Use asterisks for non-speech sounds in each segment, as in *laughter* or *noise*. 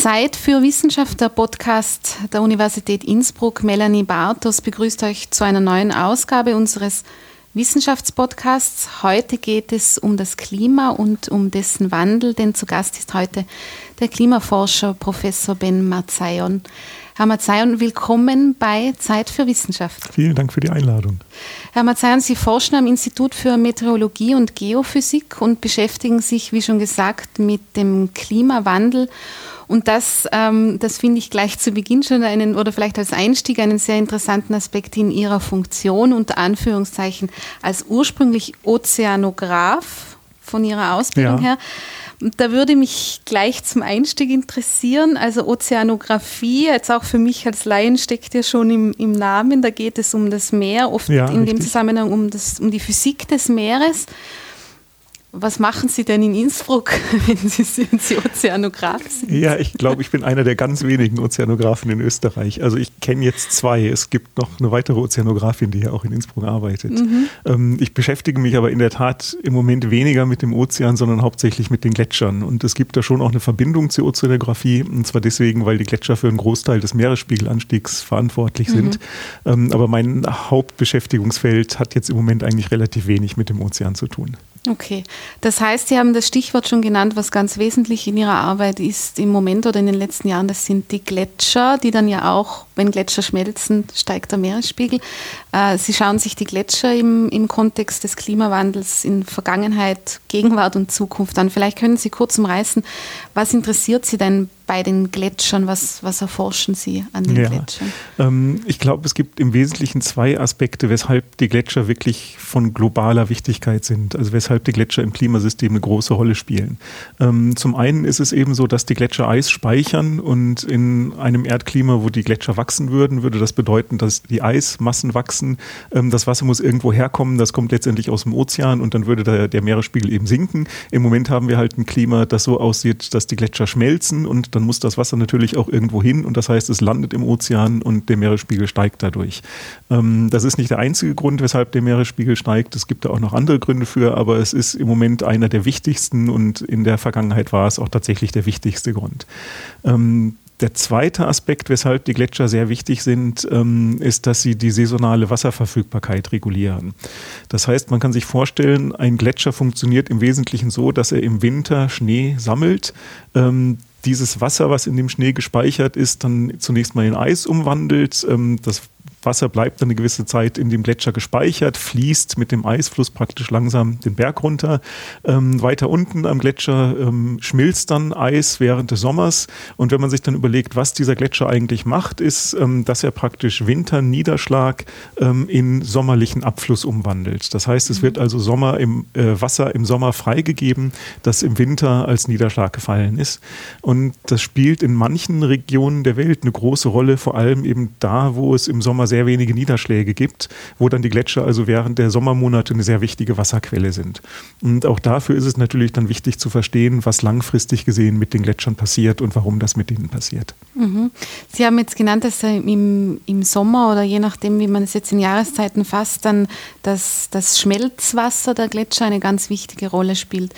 Zeit für Wissenschaft, der Podcast der Universität Innsbruck. Melanie Bartos begrüßt euch zu einer neuen Ausgabe unseres Wissenschaftspodcasts. Heute geht es um das Klima und um dessen Wandel, denn zu Gast ist heute der Klimaforscher Professor Ben Marzayon. Herr Marzayon, willkommen bei Zeit für Wissenschaft. Vielen Dank für die Einladung. Herr Marzayon, Sie forschen am Institut für Meteorologie und Geophysik und beschäftigen sich, wie schon gesagt, mit dem Klimawandel und das, ähm, das finde ich gleich zu Beginn schon einen, oder vielleicht als Einstieg einen sehr interessanten Aspekt in Ihrer Funktion, unter Anführungszeichen, als ursprünglich Ozeanograph von Ihrer Ausbildung ja. her. Da würde mich gleich zum Einstieg interessieren. Also Ozeanographie, jetzt auch für mich als Laien steckt ja schon im, im Namen. Da geht es um das Meer, oft ja, in richtig. dem Zusammenhang um, das, um die Physik des Meeres. Was machen Sie denn in Innsbruck, *laughs* wenn Sie, wenn Sie Ozeanograf sind? Ja, ich glaube, ich bin einer der ganz wenigen Ozeanografen in Österreich. Also ich kenne jetzt zwei. Es gibt noch eine weitere Ozeanografin, die hier auch in Innsbruck arbeitet. Mhm. Ähm, ich beschäftige mich aber in der Tat im Moment weniger mit dem Ozean, sondern hauptsächlich mit den Gletschern. Und es gibt da schon auch eine Verbindung zur Ozeanografie. Und zwar deswegen, weil die Gletscher für einen Großteil des Meeresspiegelanstiegs verantwortlich mhm. sind. Ähm, aber mein Hauptbeschäftigungsfeld hat jetzt im Moment eigentlich relativ wenig mit dem Ozean zu tun. Okay, das heißt, Sie haben das Stichwort schon genannt, was ganz wesentlich in Ihrer Arbeit ist im Moment oder in den letzten Jahren, das sind die Gletscher, die dann ja auch, wenn Gletscher schmelzen, steigt der Meeresspiegel. Äh, Sie schauen sich die Gletscher im, im Kontext des Klimawandels in Vergangenheit, Gegenwart und Zukunft an. Vielleicht können Sie kurz umreißen, was interessiert Sie denn bei den Gletschern? Was, was erforschen Sie an den ja, Gletschern? Ähm, ich glaube, es gibt im Wesentlichen zwei Aspekte, weshalb die Gletscher wirklich von globaler Wichtigkeit sind, also weshalb die Gletscher im Klimasystem eine große Rolle spielen. Ähm, zum einen ist es eben so, dass die Gletscher Eis speichern und in einem Erdklima, wo die Gletscher wachsen würden, würde das bedeuten, dass die Eismassen wachsen. Ähm, das Wasser muss irgendwo herkommen, das kommt letztendlich aus dem Ozean und dann würde der, der Meeresspiegel eben sinken. Im Moment haben wir halt ein Klima, das so aussieht, dass die Gletscher schmelzen und dann dann muss das Wasser natürlich auch irgendwo hin und das heißt, es landet im Ozean und der Meeresspiegel steigt dadurch. Ähm, das ist nicht der einzige Grund, weshalb der Meeresspiegel steigt. Es gibt da auch noch andere Gründe für, aber es ist im Moment einer der wichtigsten und in der Vergangenheit war es auch tatsächlich der wichtigste Grund. Ähm, der zweite Aspekt, weshalb die Gletscher sehr wichtig sind, ähm, ist, dass sie die saisonale Wasserverfügbarkeit regulieren. Das heißt, man kann sich vorstellen, ein Gletscher funktioniert im Wesentlichen so, dass er im Winter Schnee sammelt, ähm, dieses Wasser, was in dem Schnee gespeichert ist, dann zunächst mal in Eis umwandelt. Ähm, das Wasser bleibt dann eine gewisse Zeit in dem Gletscher gespeichert, fließt mit dem Eisfluss praktisch langsam den Berg runter. Ähm, weiter unten am Gletscher ähm, schmilzt dann Eis während des Sommers. Und wenn man sich dann überlegt, was dieser Gletscher eigentlich macht, ist, ähm, dass er praktisch Winterniederschlag ähm, in sommerlichen Abfluss umwandelt. Das heißt, es mhm. wird also Sommer im, äh, Wasser im Sommer freigegeben, das im Winter als Niederschlag gefallen ist. Und das spielt in manchen Regionen der Welt eine große Rolle, vor allem eben da, wo es im Sommer sehr wenige Niederschläge gibt, wo dann die Gletscher also während der Sommermonate eine sehr wichtige Wasserquelle sind. Und auch dafür ist es natürlich dann wichtig zu verstehen, was langfristig gesehen mit den Gletschern passiert und warum das mit ihnen passiert. Mhm. Sie haben jetzt genannt, dass im, im Sommer oder je nachdem, wie man es jetzt in Jahreszeiten fasst, dann das, das Schmelzwasser der Gletscher eine ganz wichtige Rolle spielt.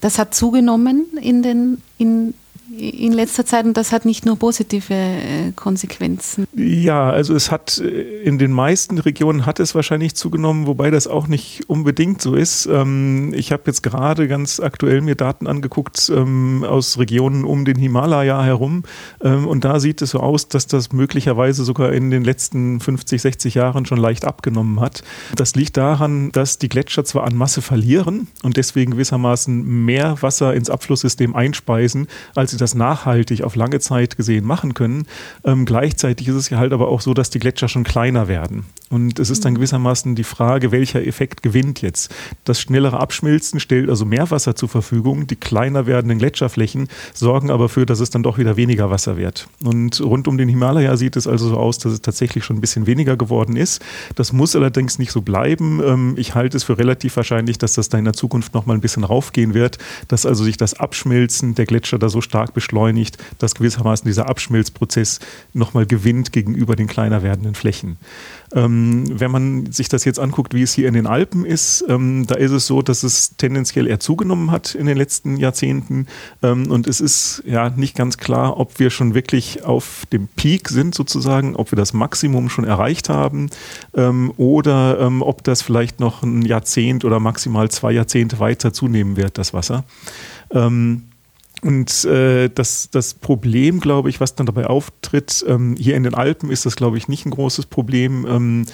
Das hat zugenommen in den in in letzter Zeit und das hat nicht nur positive äh, Konsequenzen. Ja, also es hat äh, in den meisten Regionen hat es wahrscheinlich zugenommen, wobei das auch nicht unbedingt so ist. Ähm, ich habe jetzt gerade ganz aktuell mir Daten angeguckt ähm, aus Regionen um den Himalaya herum ähm, und da sieht es so aus, dass das möglicherweise sogar in den letzten 50, 60 Jahren schon leicht abgenommen hat. Das liegt daran, dass die Gletscher zwar an Masse verlieren und deswegen gewissermaßen mehr Wasser ins Abflusssystem einspeisen, als sie das nachhaltig auf lange Zeit gesehen machen können. Ähm, gleichzeitig ist es ja halt aber auch so, dass die Gletscher schon kleiner werden. Und es ist dann mhm. gewissermaßen die Frage, welcher Effekt gewinnt jetzt. Das schnellere Abschmilzen stellt also mehr Wasser zur Verfügung. Die kleiner werdenden Gletscherflächen sorgen aber dafür, dass es dann doch wieder weniger Wasser wird. Und rund um den Himalaya sieht es also so aus, dass es tatsächlich schon ein bisschen weniger geworden ist. Das muss allerdings nicht so bleiben. Ähm, ich halte es für relativ wahrscheinlich, dass das da in der Zukunft noch mal ein bisschen raufgehen wird, dass also sich das Abschmelzen der Gletscher da so stark beschleunigt, dass gewissermaßen dieser Abschmelzprozess nochmal gewinnt gegenüber den kleiner werdenden Flächen. Ähm, wenn man sich das jetzt anguckt, wie es hier in den Alpen ist, ähm, da ist es so, dass es tendenziell eher zugenommen hat in den letzten Jahrzehnten. Ähm, und es ist ja nicht ganz klar, ob wir schon wirklich auf dem Peak sind sozusagen, ob wir das Maximum schon erreicht haben ähm, oder ähm, ob das vielleicht noch ein Jahrzehnt oder maximal zwei Jahrzehnte weiter zunehmen wird, das Wasser. Ähm, und äh, das, das Problem, glaube ich, was dann dabei auftritt, ähm, hier in den Alpen ist das, glaube ich, nicht ein großes Problem. Ähm,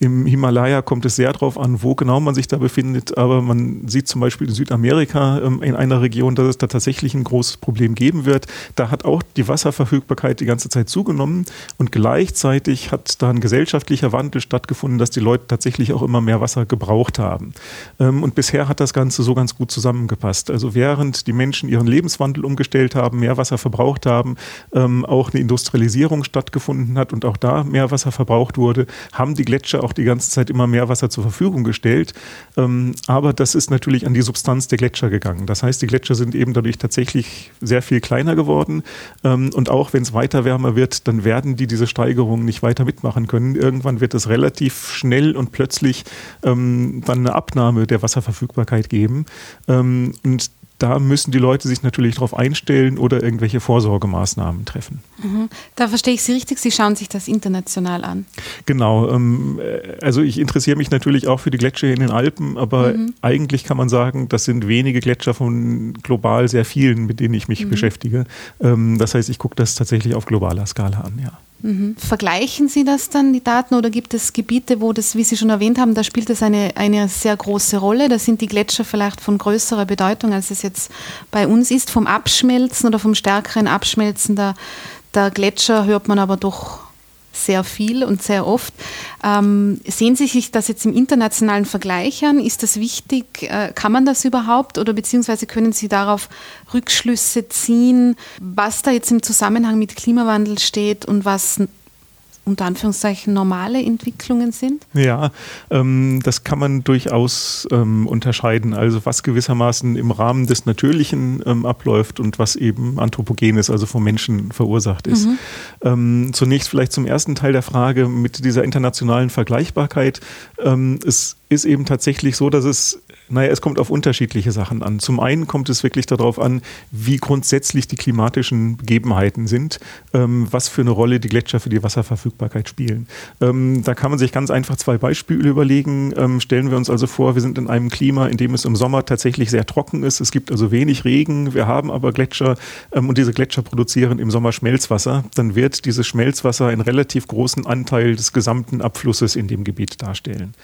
im Himalaya kommt es sehr darauf an, wo genau man sich da befindet, aber man sieht zum Beispiel in Südamerika ähm, in einer Region, dass es da tatsächlich ein großes Problem geben wird. Da hat auch die Wasserverfügbarkeit die ganze Zeit zugenommen und gleichzeitig hat da ein gesellschaftlicher Wandel stattgefunden, dass die Leute tatsächlich auch immer mehr Wasser gebraucht haben. Ähm, und bisher hat das Ganze so ganz gut zusammengepasst. Also während die Menschen ihren Lebenswandel umgestellt haben, mehr Wasser verbraucht haben, ähm, auch eine Industrialisierung stattgefunden hat und auch da mehr Wasser verbraucht wurde, haben die Gletscher auch die ganze Zeit immer mehr Wasser zur Verfügung gestellt. Ähm, aber das ist natürlich an die Substanz der Gletscher gegangen. Das heißt, die Gletscher sind eben dadurch tatsächlich sehr viel kleiner geworden. Ähm, und auch wenn es weiter wärmer wird, dann werden die diese Steigerung nicht weiter mitmachen können. Irgendwann wird es relativ schnell und plötzlich ähm, dann eine Abnahme der Wasserverfügbarkeit geben. Ähm, und da müssen die Leute sich natürlich darauf einstellen oder irgendwelche Vorsorgemaßnahmen treffen. Mhm. Da verstehe ich Sie richtig, Sie schauen sich das international an. Genau, ähm, äh, also ich interessiere mich natürlich auch für die Gletscher in den Alpen, aber mhm. eigentlich kann man sagen, das sind wenige Gletscher von global sehr vielen, mit denen ich mich mhm. beschäftige. Ähm, das heißt, ich gucke das tatsächlich auf globaler Skala an, ja. Mhm. Vergleichen Sie das dann, die Daten, oder gibt es Gebiete, wo das, wie Sie schon erwähnt haben, da spielt das eine, eine sehr große Rolle? Da sind die Gletscher vielleicht von größerer Bedeutung, als es jetzt bei uns ist. Vom Abschmelzen oder vom stärkeren Abschmelzen der, der Gletscher hört man aber doch sehr viel und sehr oft. Ähm, sehen Sie sich das jetzt im internationalen Vergleich an? Ist das wichtig? Äh, kann man das überhaupt oder beziehungsweise können Sie darauf Rückschlüsse ziehen, was da jetzt im Zusammenhang mit Klimawandel steht und was unter Anführungszeichen normale Entwicklungen sind? Ja, ähm, das kann man durchaus ähm, unterscheiden. Also was gewissermaßen im Rahmen des Natürlichen ähm, abläuft und was eben anthropogen ist, also vom Menschen verursacht ist. Mhm. Ähm, zunächst vielleicht zum ersten Teil der Frage mit dieser internationalen Vergleichbarkeit. Ähm, es ist eben tatsächlich so, dass es naja, es kommt auf unterschiedliche Sachen an. Zum einen kommt es wirklich darauf an, wie grundsätzlich die klimatischen Begebenheiten sind, ähm, was für eine Rolle die Gletscher für die Wasserverfügbarkeit spielen. Ähm, da kann man sich ganz einfach zwei Beispiele überlegen. Ähm, stellen wir uns also vor, wir sind in einem Klima, in dem es im Sommer tatsächlich sehr trocken ist. Es gibt also wenig Regen. Wir haben aber Gletscher ähm, und diese Gletscher produzieren im Sommer Schmelzwasser. Dann wird dieses Schmelzwasser einen relativ großen Anteil des gesamten Abflusses in dem Gebiet darstellen.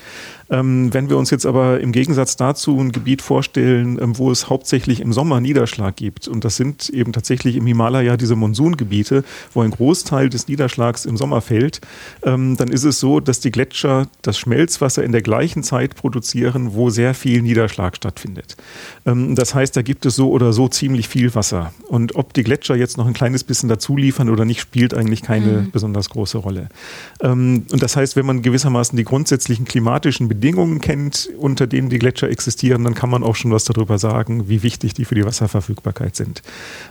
Ähm, wenn wir uns jetzt aber im Gegensatz dazu ein Gebiet vorstellen, ähm, wo es hauptsächlich im Sommer Niederschlag gibt, und das sind eben tatsächlich im Himalaya diese Monsungebiete, wo ein Großteil des Niederschlags im Sommer fällt, ähm, dann ist es so, dass die Gletscher das Schmelzwasser in der gleichen Zeit produzieren, wo sehr viel Niederschlag stattfindet. Ähm, das heißt, da gibt es so oder so ziemlich viel Wasser. Und ob die Gletscher jetzt noch ein kleines bisschen dazu liefern oder nicht, spielt eigentlich keine mhm. besonders große Rolle. Ähm, und das heißt, wenn man gewissermaßen die grundsätzlichen klimatischen Bedingungen Bedingungen kennt, unter denen die Gletscher existieren, dann kann man auch schon was darüber sagen, wie wichtig die für die Wasserverfügbarkeit sind.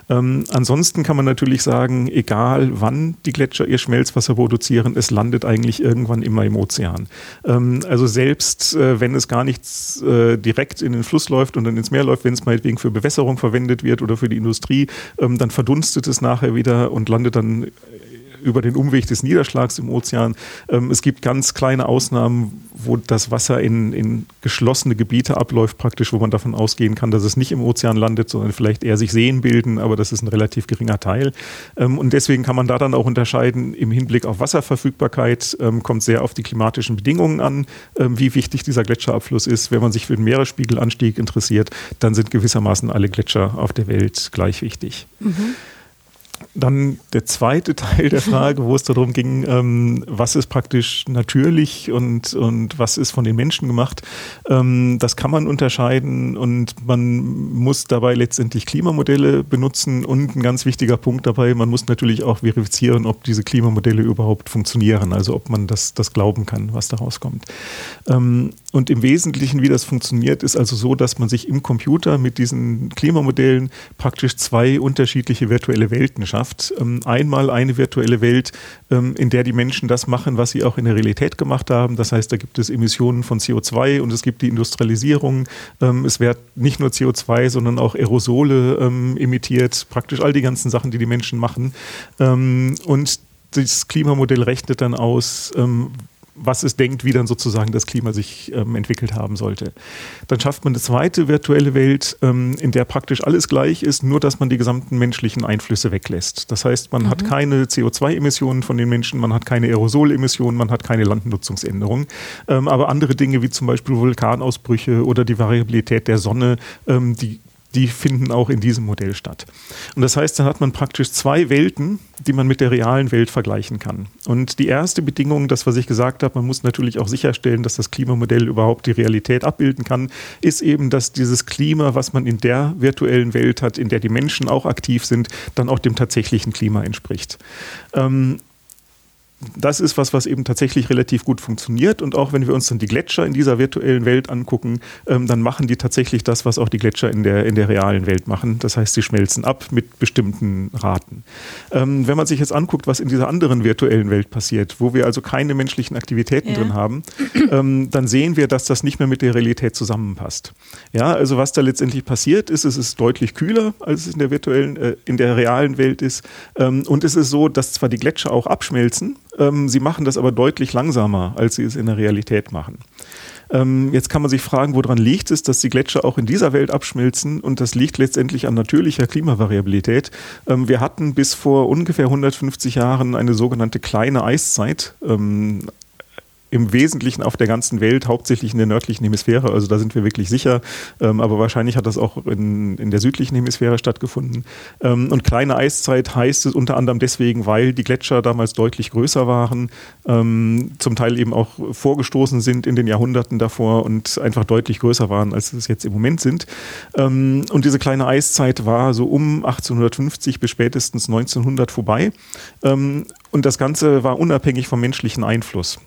Ähm, ansonsten kann man natürlich sagen, egal wann die Gletscher ihr Schmelzwasser produzieren, es landet eigentlich irgendwann immer im Ozean. Ähm, also selbst äh, wenn es gar nichts äh, direkt in den Fluss läuft und dann ins Meer läuft, wenn es meinetwegen für Bewässerung verwendet wird oder für die Industrie, ähm, dann verdunstet es nachher wieder und landet dann über den Umweg des Niederschlags im Ozean. Ähm, es gibt ganz kleine Ausnahmen, wo das Wasser in, in geschlossene Gebiete abläuft, praktisch, wo man davon ausgehen kann, dass es nicht im Ozean landet, sondern vielleicht eher sich Seen bilden, aber das ist ein relativ geringer Teil. Ähm, und deswegen kann man da dann auch unterscheiden, im Hinblick auf Wasserverfügbarkeit ähm, kommt sehr auf die klimatischen Bedingungen an, ähm, wie wichtig dieser Gletscherabfluss ist. Wenn man sich für den Meeresspiegelanstieg interessiert, dann sind gewissermaßen alle Gletscher auf der Welt gleich wichtig. Mhm Dann der zweite *laughs* Teil der Frage, wo es darum ging, ähm, was ist praktisch natürlich und, und was ist von den Menschen gemacht. Ähm, das kann man unterscheiden und man muss dabei letztendlich Klimamodelle benutzen und ein ganz wichtiger Punkt dabei, man muss natürlich auch verifizieren, ob diese Klimamodelle überhaupt funktionieren, also ob man das, das glauben kann, was daraus kommt. Ähm, und im Wesentlichen, wie das funktioniert, ist also so, dass man sich im Computer mit diesen Klimamodellen praktisch zwei unterschiedliche virtuelle Welten schafft. Ähm, einmal eine virtuelle Welt, ähm, in der die Menschen das machen, was sie auch in der Realität gemacht haben. Das heißt, da gibt es Emissionen von CO2 und es gibt die Industrialisierung. Ähm, es wird nicht nur CO2, sondern auch Aerosole emittiert. Praktisch all die ganzen Sachen, die die Menschen machen. und das Klimamodell rechnet dann aus, was es denkt, wie dann sozusagen das Klima sich ähm, entwickelt haben sollte. Dann schafft man eine zweite virtuelle Welt, ähm, in der praktisch alles gleich ist, nur dass man die gesamten menschlichen Einflüsse weglässt. Das heißt, man mhm. hat keine CO2-Emissionen von den Menschen, man hat keine Aerosolemissionen, man hat keine Landnutzungsänderungen. Ähm, aber andere Dinge wie zum Beispiel Vulkanausbrüche oder die Variabilität der Sonne, ähm, die die finden auch in diesem Modell statt. Und das heißt, dann hat man praktisch zwei Welten, die man mit der realen Welt vergleichen kann. Und die erste Bedingung, das was ich gesagt habe, man muss natürlich auch sicherstellen, dass das Klimamodell überhaupt die Realität abbilden kann, ist eben, dass dieses Klima, was man in der virtuellen Welt hat, in der die Menschen auch aktiv sind, dann auch dem tatsächlichen Klima entspricht. Ähm, das ist was, was eben tatsächlich relativ gut funktioniert. Und auch wenn wir uns dann die Gletscher in dieser virtuellen Welt angucken, ähm, dann machen die tatsächlich das, was auch die Gletscher in der, in der realen Welt machen. Das heißt, sie schmelzen ab mit bestimmten Raten. Ähm, wenn man sich jetzt anguckt, was in dieser anderen virtuellen Welt passiert, wo wir also keine menschlichen Aktivitäten ja. drin haben, ähm, dann sehen wir, dass das nicht mehr mit der Realität zusammenpasst. Ja, also was da letztendlich passiert ist, es ist deutlich kühler, als es in der virtuellen, äh, in der realen Welt ist. Ähm, und es ist so, dass zwar die Gletscher auch abschmelzen, ähm, sie machen das aber deutlich langsamer, als sie es in der Realität machen. Ähm, jetzt kann man sich fragen, woran liegt es, dass die Gletscher auch in dieser Welt abschmilzen und das liegt letztendlich an natürlicher Klimavariabilität. Ähm, wir hatten bis vor ungefähr 150 Jahren eine sogenannte kleine Eiszeit. Im Wesentlichen auf der ganzen Welt, hauptsächlich in der nördlichen Hemisphäre, also da sind wir wirklich sicher, ähm, aber wahrscheinlich hat das auch in, in der südlichen Hemisphäre stattgefunden. Ähm, und kleine Eiszeit heißt es unter anderem deswegen, weil die Gletscher damals deutlich größer waren, ähm, zum Teil eben auch vorgestoßen sind in den Jahrhunderten davor und einfach deutlich größer waren, als es jetzt im Moment sind. Ähm, und diese kleine Eiszeit war so um 1850 bis spätestens 1900 vorbei. Ähm, und das Ganze war unabhängig vom menschlichen Einfluss.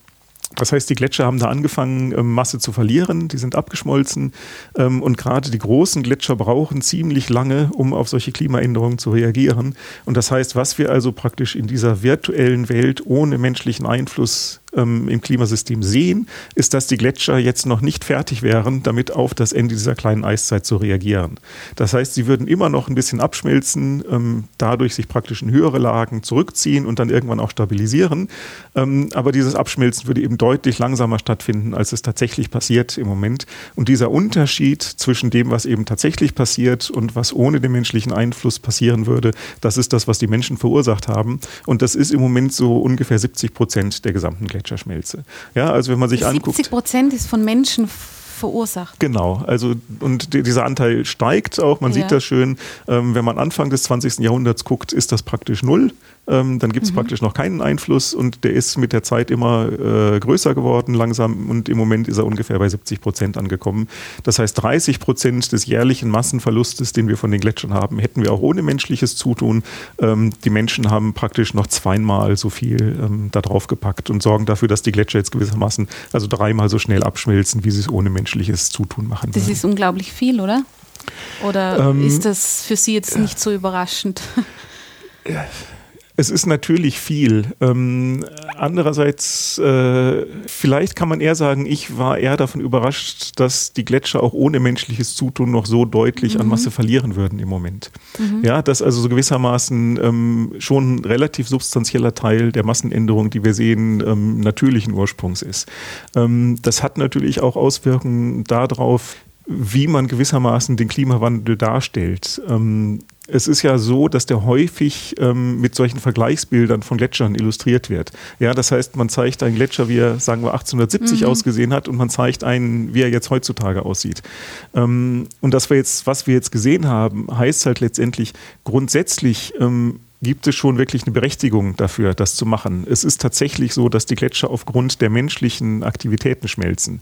Das heißt, die Gletscher haben da angefangen, ähm, Masse zu verlieren, die sind abgeschmolzen ähm, und gerade die großen Gletscher brauchen ziemlich lange, um auf solche Klimaänderungen zu reagieren. Und das heißt, was wir also praktisch in dieser virtuellen Welt ohne menschlichen Einfluss ähm, im Klimasystem sehen, ist, dass die Gletscher jetzt noch nicht fertig wären, damit auf das Ende dieser kleinen Eiszeit zu reagieren. Das heißt, sie würden immer noch ein bisschen abschmelzen, ähm, dadurch sich praktisch in höhere Lagen zurückziehen und dann irgendwann auch stabilisieren. Ähm, aber dieses Abschmelzen würde eben deutlich langsamer stattfinden, als es tatsächlich passiert im Moment. Und dieser Unterschied zwischen dem, was eben tatsächlich passiert und was ohne den menschlichen Einfluss passieren würde, das ist das, was die Menschen verursacht haben. Und das ist im Moment so ungefähr 70 Prozent der gesamten Gletscher. Gletscherschmelze. Ja, also wenn man sich 70 anguckt. 70 Prozent ist von Menschen verursacht. Genau, also und dieser Anteil steigt auch, man ja. sieht das schön. Ähm, wenn man Anfang des 20. Jahrhunderts guckt, ist das praktisch null ähm, dann gibt es mhm. praktisch noch keinen Einfluss und der ist mit der Zeit immer äh, größer geworden, langsam und im Moment ist er ungefähr bei 70 Prozent angekommen. Das heißt, 30 Prozent des jährlichen Massenverlustes, den wir von den Gletschern haben, hätten wir auch ohne menschliches Zutun. Ähm, die Menschen haben praktisch noch zweimal so viel ähm, da drauf gepackt und sorgen dafür, dass die Gletscher jetzt gewissermaßen also dreimal so schnell abschmelzen, wie sie es ohne menschliches Zutun machen. Das würden. ist unglaublich viel, oder? Oder ähm, ist das für Sie jetzt nicht so überraschend? *laughs* Es ist natürlich viel. Ähm, andererseits, äh, vielleicht kann man eher sagen, ich war eher davon überrascht, dass die Gletscher auch ohne menschliches Zutun noch so deutlich mhm. an Masse verlieren würden im Moment. Mhm. Ja, dass also so gewissermaßen ähm, schon ein relativ substanzieller Teil der Massenänderung, die wir sehen, ähm, natürlichen Ursprungs ist. Ähm, das hat natürlich auch Auswirkungen darauf, wie man gewissermaßen den Klimawandel darstellt. Ähm, es ist ja so, dass der häufig ähm, mit solchen Vergleichsbildern von Gletschern illustriert wird. Ja, das heißt, man zeigt einen Gletscher, wie er, sagen wir, 1870 mhm. ausgesehen hat und man zeigt einen, wie er jetzt heutzutage aussieht. Ähm, und das wir jetzt, was wir jetzt gesehen haben, heißt halt letztendlich grundsätzlich, ähm, gibt es schon wirklich eine Berechtigung dafür, das zu machen. Es ist tatsächlich so, dass die Gletscher aufgrund der menschlichen Aktivitäten schmelzen.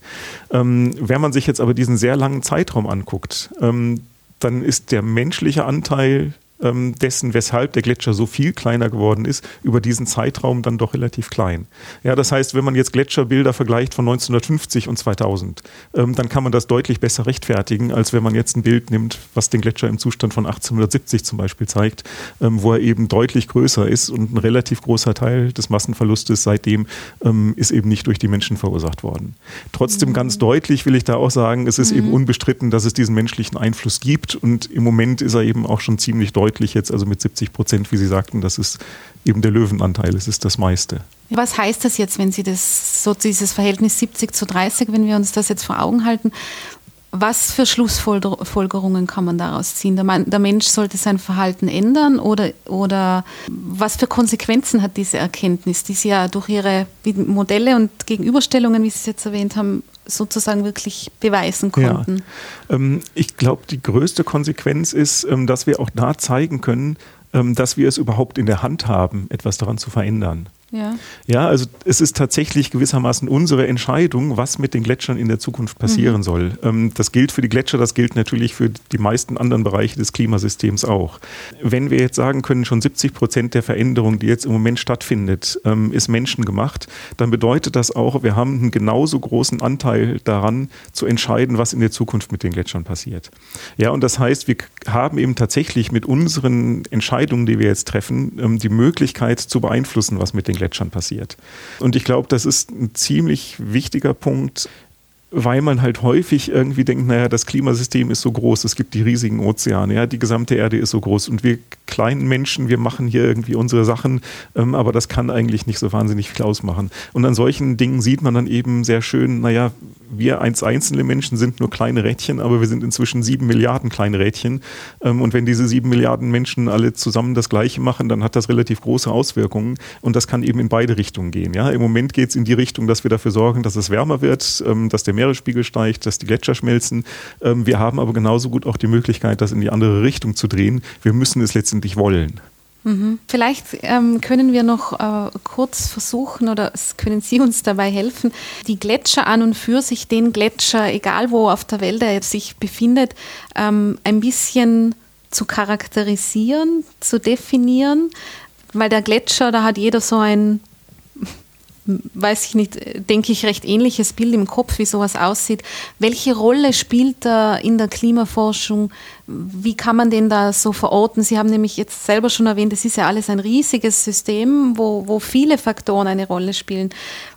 Ähm, wenn man sich jetzt aber diesen sehr langen Zeitraum anguckt, ähm, dann ist der menschliche Anteil ähm, dessen, weshalb der Gletscher so viel kleiner geworden ist, über diesen Zeitraum dann doch relativ klein. Ja, das heißt, wenn man jetzt Gletscherbilder vergleicht von 1950 und 2000, ähm, dann kann man das deutlich besser rechtfertigen, als wenn man jetzt ein Bild nimmt, was den Gletscher im Zustand von 1870 zum Beispiel zeigt, ähm, wo er eben deutlich größer ist und ein relativ großer Teil des Massenverlustes seitdem ähm, ist eben nicht durch die Menschen verursacht worden. Trotzdem mhm. ganz deutlich will ich da auch sagen, es ist mhm. eben unbestritten, dass es diesen menschlichen Einfluss gibt und im Moment ist er eben auch schon ziemlich deutlich deutlich jetzt, also mit 70 Prozent, wie Sie sagten, das ist eben der Löwenanteil, es ist das meiste. Was heißt das jetzt, wenn Sie das, so dieses Verhältnis 70 zu 30, wenn wir uns das jetzt vor Augen halten, was für Schlussfolgerungen kann man daraus ziehen? Der, Mensch sollte sein Verhalten ändern oder, oder was für Konsequenzen hat diese Erkenntnis, die Sie ja durch Ihre Modelle und Gegenüberstellungen, wie Sie es jetzt erwähnt haben, sozusagen wirklich beweisen konnten? Ja. Ähm, ich glaube, die größte Konsequenz ist, ähm, dass wir auch da zeigen können, ähm, dass wir es überhaupt in der Hand haben, etwas daran zu verändern. Ja. ja, also es ist tatsächlich gewissermaßen unsere Entscheidung, was mit den Gletschern in der Zukunft passieren mhm. soll. Ähm, das gilt für die Gletscher, das gilt natürlich für die meisten anderen Bereiche des Klimasystems auch. Wenn wir jetzt sagen können, schon 70 Prozent der Veränderung, die jetzt im Moment stattfindet, ähm, ist menschengemacht, dann bedeutet das auch, wir haben einen genauso großen Anteil daran, zu entscheiden, was in der Zukunft mit den Gletschern passiert. Ja, und das heißt, wir haben eben tatsächlich mit unseren Entscheidungen, die wir jetzt treffen, ähm, die Möglichkeit zu beeinflussen, was mit den Gletschern passiert. Und ich glaube, das ist ein ziemlich wichtiger Punkt, weil man halt häufig irgendwie denkt, naja, das Klimasystem ist so groß, es gibt die riesigen Ozeane, ja, die gesamte Erde ist so groß und wir kleinen Menschen, wir machen hier irgendwie unsere Sachen, ähm, aber das kann eigentlich nicht so wahnsinnig viel ausmachen. Und an solchen Dingen sieht man dann eben sehr schön, naja, wir als einzelne Menschen sind nur kleine Rädchen, aber wir sind inzwischen sieben Milliarden kleine Rädchen. Ähm, und wenn diese sieben Milliarden Menschen alle zusammen das Gleiche machen, dann hat das relativ große Auswirkungen. Und das kann eben in beide Richtungen gehen. Ja? Im Moment geht es in die Richtung, dass wir dafür sorgen, dass es wärmer wird, ähm, dass der Meeresspiegel steigt, dass die Gletscher schmelzen. Ähm, wir haben aber genauso gut auch die Möglichkeit, das in die andere Richtung zu drehen. Wir müssen es letztendlich wollen. Mhm. Vielleicht ähm, können wir noch äh, kurz versuchen oder können Sie uns dabei helfen, die Gletscher an und für sich, den Gletscher, egal wo auf der Welt er sich befindet, ähm, ein bisschen zu charakterisieren, zu definieren, weil der Gletscher, da hat jeder so ein weiß ich nicht, denke ich, recht ähnliches Bild im Kopf, wie sowas aussieht. Welche Rolle spielt er in der Klimaforschung? Wie kann man den da so verorten? Sie haben nämlich jetzt selber schon erwähnt, es ist ja alles ein riesiges System, wo, wo viele Faktoren eine Rolle spielen.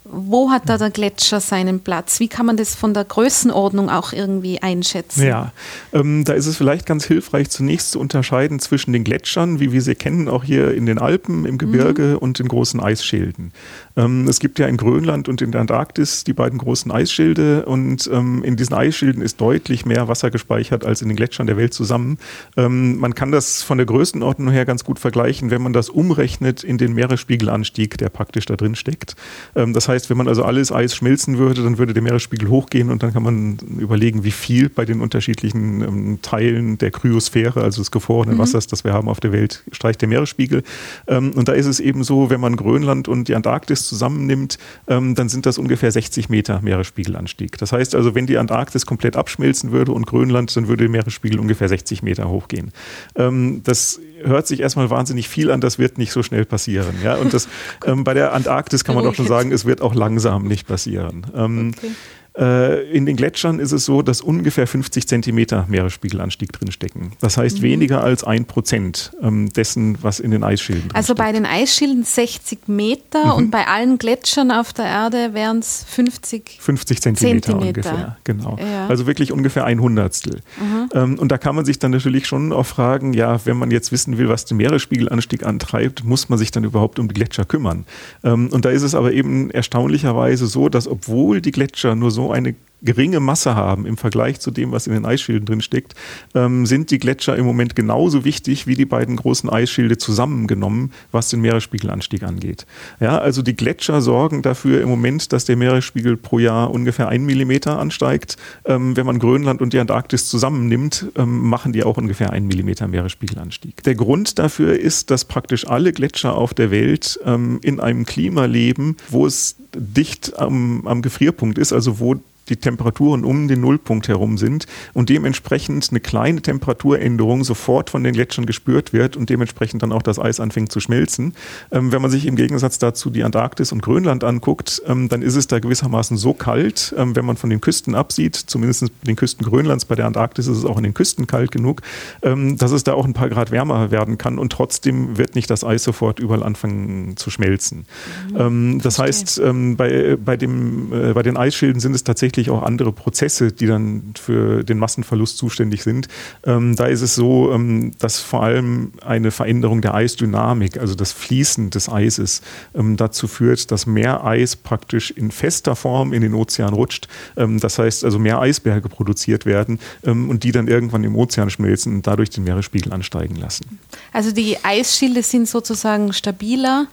Wo hat da der Gletscher seinen Platz? Wie kann man das von der Größenordnung auch irgendwie einschätzen? Ja, ähm, da ist es vielleicht ganz hilfreich, zunächst zu unterscheiden zwischen den Gletschern, wie wir sie kennen, auch hier in den Alpen, im Gebirge mhm. und den großen Eisschilden. Ähm, es gibt ja in Grönland und in der Antarktis die beiden großen Eisschilde und ähm, in diesen Eisschilden ist deutlich mehr Wasser gespeichert als in den Gletschern der Welt zusammen. Ähm, man kann das von der Größenordnung her ganz gut vergleichen, wenn man das umrechnet in den Meeresspiegelanstieg, der praktisch da drin steckt. Ähm, das heißt, heißt, wenn man also alles Eis schmilzen würde, dann würde der Meeresspiegel hochgehen und dann kann man überlegen, wie viel bei den unterschiedlichen ähm, Teilen der Kryosphäre, also des gefrorenen mhm. Wassers, das wir haben auf der Welt, steigt der Meeresspiegel. Ähm, und da ist es eben so, wenn man Grönland und die Antarktis zusammennimmt, ähm, dann sind das ungefähr 60 Meter Meeresspiegelanstieg. Das heißt also, wenn die Antarktis komplett abschmelzen würde und Grönland, dann würde der Meeresspiegel ungefähr 60 Meter hochgehen. Ähm, das hört sich erstmal wahnsinnig viel an, das wird nicht so schnell passieren. Ja? Und das, *laughs* ähm, bei der Antarktis kann man doch schon sagen, es wird auch langsam nicht passieren. Ähm, okay. Äh, in den Gletschern ist es so, dass ungefähr 50 Zentimeter Meeresspiegelanstieg drinstecken. Das heißt mhm. weniger als ein Prozent ähm, dessen, was in den Eisschilden drin Also bei den Eisschilden 60 Meter mhm. und bei allen Gletschern auf der Erde wären es 50, 50 Zentimeter, Zentimeter. ungefähr. Genau. Ja. Also wirklich ungefähr ein Hundertstel. Mhm. Ähm, und da kann man sich dann natürlich schon auch fragen, ja, wenn man jetzt wissen will, was den Meeresspiegelanstieg antreibt, muss man sich dann überhaupt um die Gletscher kümmern. Ähm, und da ist es aber eben erstaunlicherweise so, dass obwohl die Gletscher nur so eine geringe Masse haben im Vergleich zu dem, was in den Eisschilden drin steckt, ähm, sind die Gletscher im Moment genauso wichtig wie die beiden großen Eisschilde zusammengenommen, was den Meeresspiegelanstieg angeht. Ja, also die Gletscher sorgen dafür im Moment, dass der Meeresspiegel pro Jahr ungefähr ein Millimeter ansteigt. Ähm, wenn man Grönland und die Antarktis zusammennimmt, ähm, machen die auch ungefähr einen Millimeter Meeresspiegelanstieg. Der Grund dafür ist, dass praktisch alle Gletscher auf der Welt ähm, in einem Klima leben, wo es dicht am, am Gefrierpunkt ist, also wo die Temperaturen um den Nullpunkt herum sind und dementsprechend eine kleine Temperaturänderung sofort von den Gletschern gespürt wird und dementsprechend dann auch das Eis anfängt zu schmelzen. Ähm, wenn man sich im Gegensatz dazu die Antarktis und Grönland anguckt, ähm, dann ist es da gewissermaßen so kalt, ähm, wenn man von den Küsten absieht, zumindest den Küsten Grönlands, bei der Antarktis ist es auch in den Küsten kalt genug, ähm, dass es da auch ein paar Grad wärmer werden kann und trotzdem wird nicht das Eis sofort überall anfangen zu schmelzen. Mhm. Ähm, das Verstehe. heißt, ähm, bei, bei, dem, äh, bei den Eisschilden sind es tatsächlich tatsächlich auch andere Prozesse, die dann für den Massenverlust zuständig sind. Ähm, da ist es so, ähm, dass vor allem eine Veränderung der Eisdynamik, also das Fließen des Eises, ähm, dazu führt, dass mehr Eis praktisch in fester Form in den Ozean rutscht. Ähm, das heißt also mehr Eisberge produziert werden ähm, und die dann irgendwann im Ozean schmelzen und dadurch den Meeresspiegel ansteigen lassen. Also die Eisschilde sind sozusagen stabiler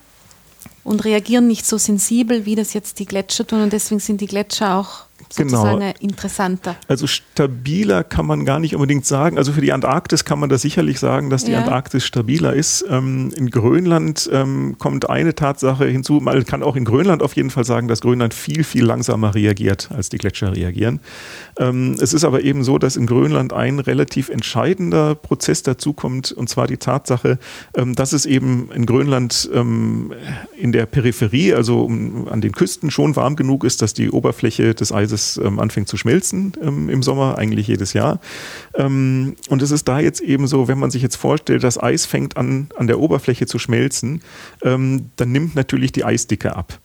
und reagieren nicht so sensibel, wie das jetzt die Gletscher tun. Und deswegen sind die Gletscher auch sozusagen genau. interessanter. Also stabiler kann man gar nicht unbedingt sagen. Also für die Antarktis kann man da sicherlich sagen, dass die ja. Antarktis stabiler ist. Ähm, in Grönland ähm, kommt eine Tatsache hinzu. Man kann auch in Grönland auf jeden Fall sagen, dass Grönland viel, viel langsamer reagiert, als die Gletscher reagieren. Ähm, es ist aber eben so, dass in Grönland ein relativ entscheidender Prozess dazukommt, und zwar die Tatsache, ähm, dass es eben in Grönland ähm, in der Peripherie, also um, an den Küsten schon warm genug ist, dass die Oberfläche des Eises es ähm, anfängt zu schmelzen ähm, im Sommer, eigentlich jedes Jahr. Ähm, und es ist da jetzt eben so, wenn man sich jetzt vorstellt, das Eis fängt an, an der Oberfläche zu schmelzen, ähm, dann nimmt natürlich die Eisdicke ab.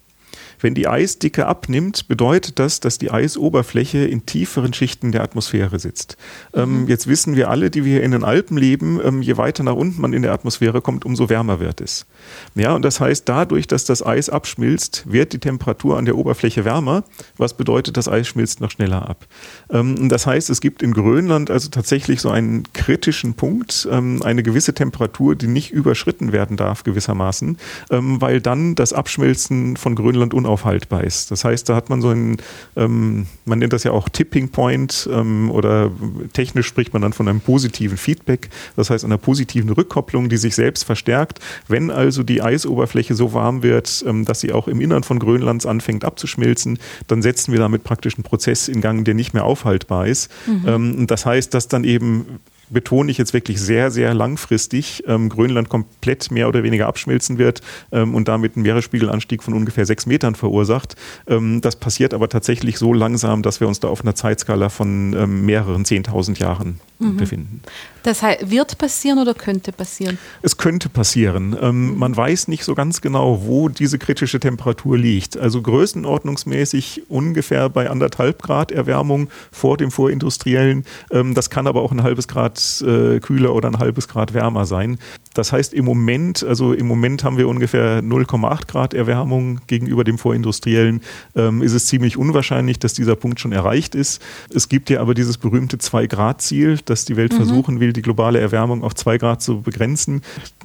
Wenn die Eisdicke abnimmt, bedeutet das, dass die Eisoberfläche in tieferen Schichten der Atmosphäre sitzt. Ähm, mhm. jetzt wissen wir alle, die wir in den Alpen leben, ähm, je weiter nach unten man in der Atmosphäre kommt, umso wärmer wird es. Ja, und das heißt, dadurch, dass das Eis abschmilzt, wird die Temperatur an der Oberfläche wärmer, was bedeutet, das Eis schmilzt noch schneller ab. Ähm, das heißt, es gibt in Grönland also tatsächlich so einen kritischen Punkt, ähm, eine gewisse Temperatur, die nicht überschritten werden darf gewissermaßen, ähm, weil dann das Abschmelzen von Grönland unaufhaltbar ist. Das heißt, da hat man so einen, ähm, man nennt das ja auch Tipping Point ähm, oder technisch spricht man dann von einem positiven Feedback, das heißt einer positiven Rückkopplung, die sich selbst verstärkt. Wenn also die Eisoberfläche so warm wird, ähm, dass sie auch im Innern von Grönlands anfängt abzuschmelzen, dann setzen wir damit praktisch einen Prozess in Gang, der nicht mehr aufhaltbar ist. Mhm. Ähm, das heißt, dass dann eben betone ich jetzt wirklich sehr, sehr langfristig, ähm, Grönland komplett mehr oder weniger abschmelzen wird ähm, und damit einen Meeresspiegelanstieg von ungefähr sechs Metern verursacht. Ähm, das passiert aber tatsächlich so langsam, dass wir uns da auf einer Zeitskala von ähm, mehreren Zehntausend Jahren mhm. befinden. Das heißt, wird passieren oder könnte passieren? Es könnte passieren. Ähm, mhm. Man weiß nicht so ganz genau, wo diese kritische Temperatur liegt. Also größenordnungsmäßig ungefähr bei anderthalb Grad Erwärmung vor dem vorindustriellen. Ähm, das kann aber auch ein halbes Grad äh, kühler oder ein halbes Grad wärmer sein. Das heißt, im Moment, also im Moment haben wir ungefähr 0,8 Grad Erwärmung gegenüber dem vorindustriellen. Ähm, ist es ziemlich unwahrscheinlich, dass dieser Punkt schon erreicht ist. Es gibt ja aber dieses berühmte 2-Grad-Ziel, dass die Welt mhm. versuchen will, die globale Erwärmung auf 2 Grad zu begrenzen.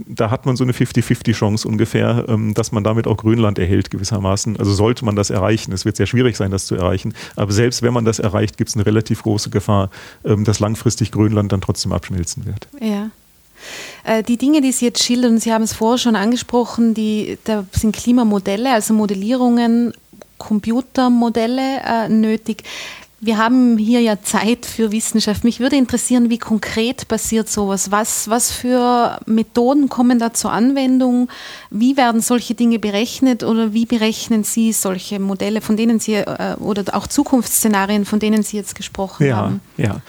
Da hat man so eine 50-50-Chance ungefähr, ähm, dass man damit auch Grönland erhält gewissermaßen. Also sollte man das erreichen. Es wird sehr schwierig sein, das zu erreichen. Aber selbst wenn man das erreicht, gibt es eine relativ große Gefahr, ähm, dass langfristig Grönland dann trotzdem abschmelzen wird. Ja. Äh, die Dinge, die Sie jetzt schildern, Sie haben es vorher schon angesprochen, die, da sind Klimamodelle, also Modellierungen, Computermodelle äh, nötig. Wir haben hier ja Zeit für Wissenschaft. Mich würde interessieren, wie konkret passiert sowas? Was, was für Methoden kommen da zur Anwendung? Wie werden solche Dinge berechnet oder wie berechnen Sie solche Modelle, von denen Sie äh, oder auch Zukunftsszenarien, von denen Sie jetzt gesprochen ja, haben? Ja,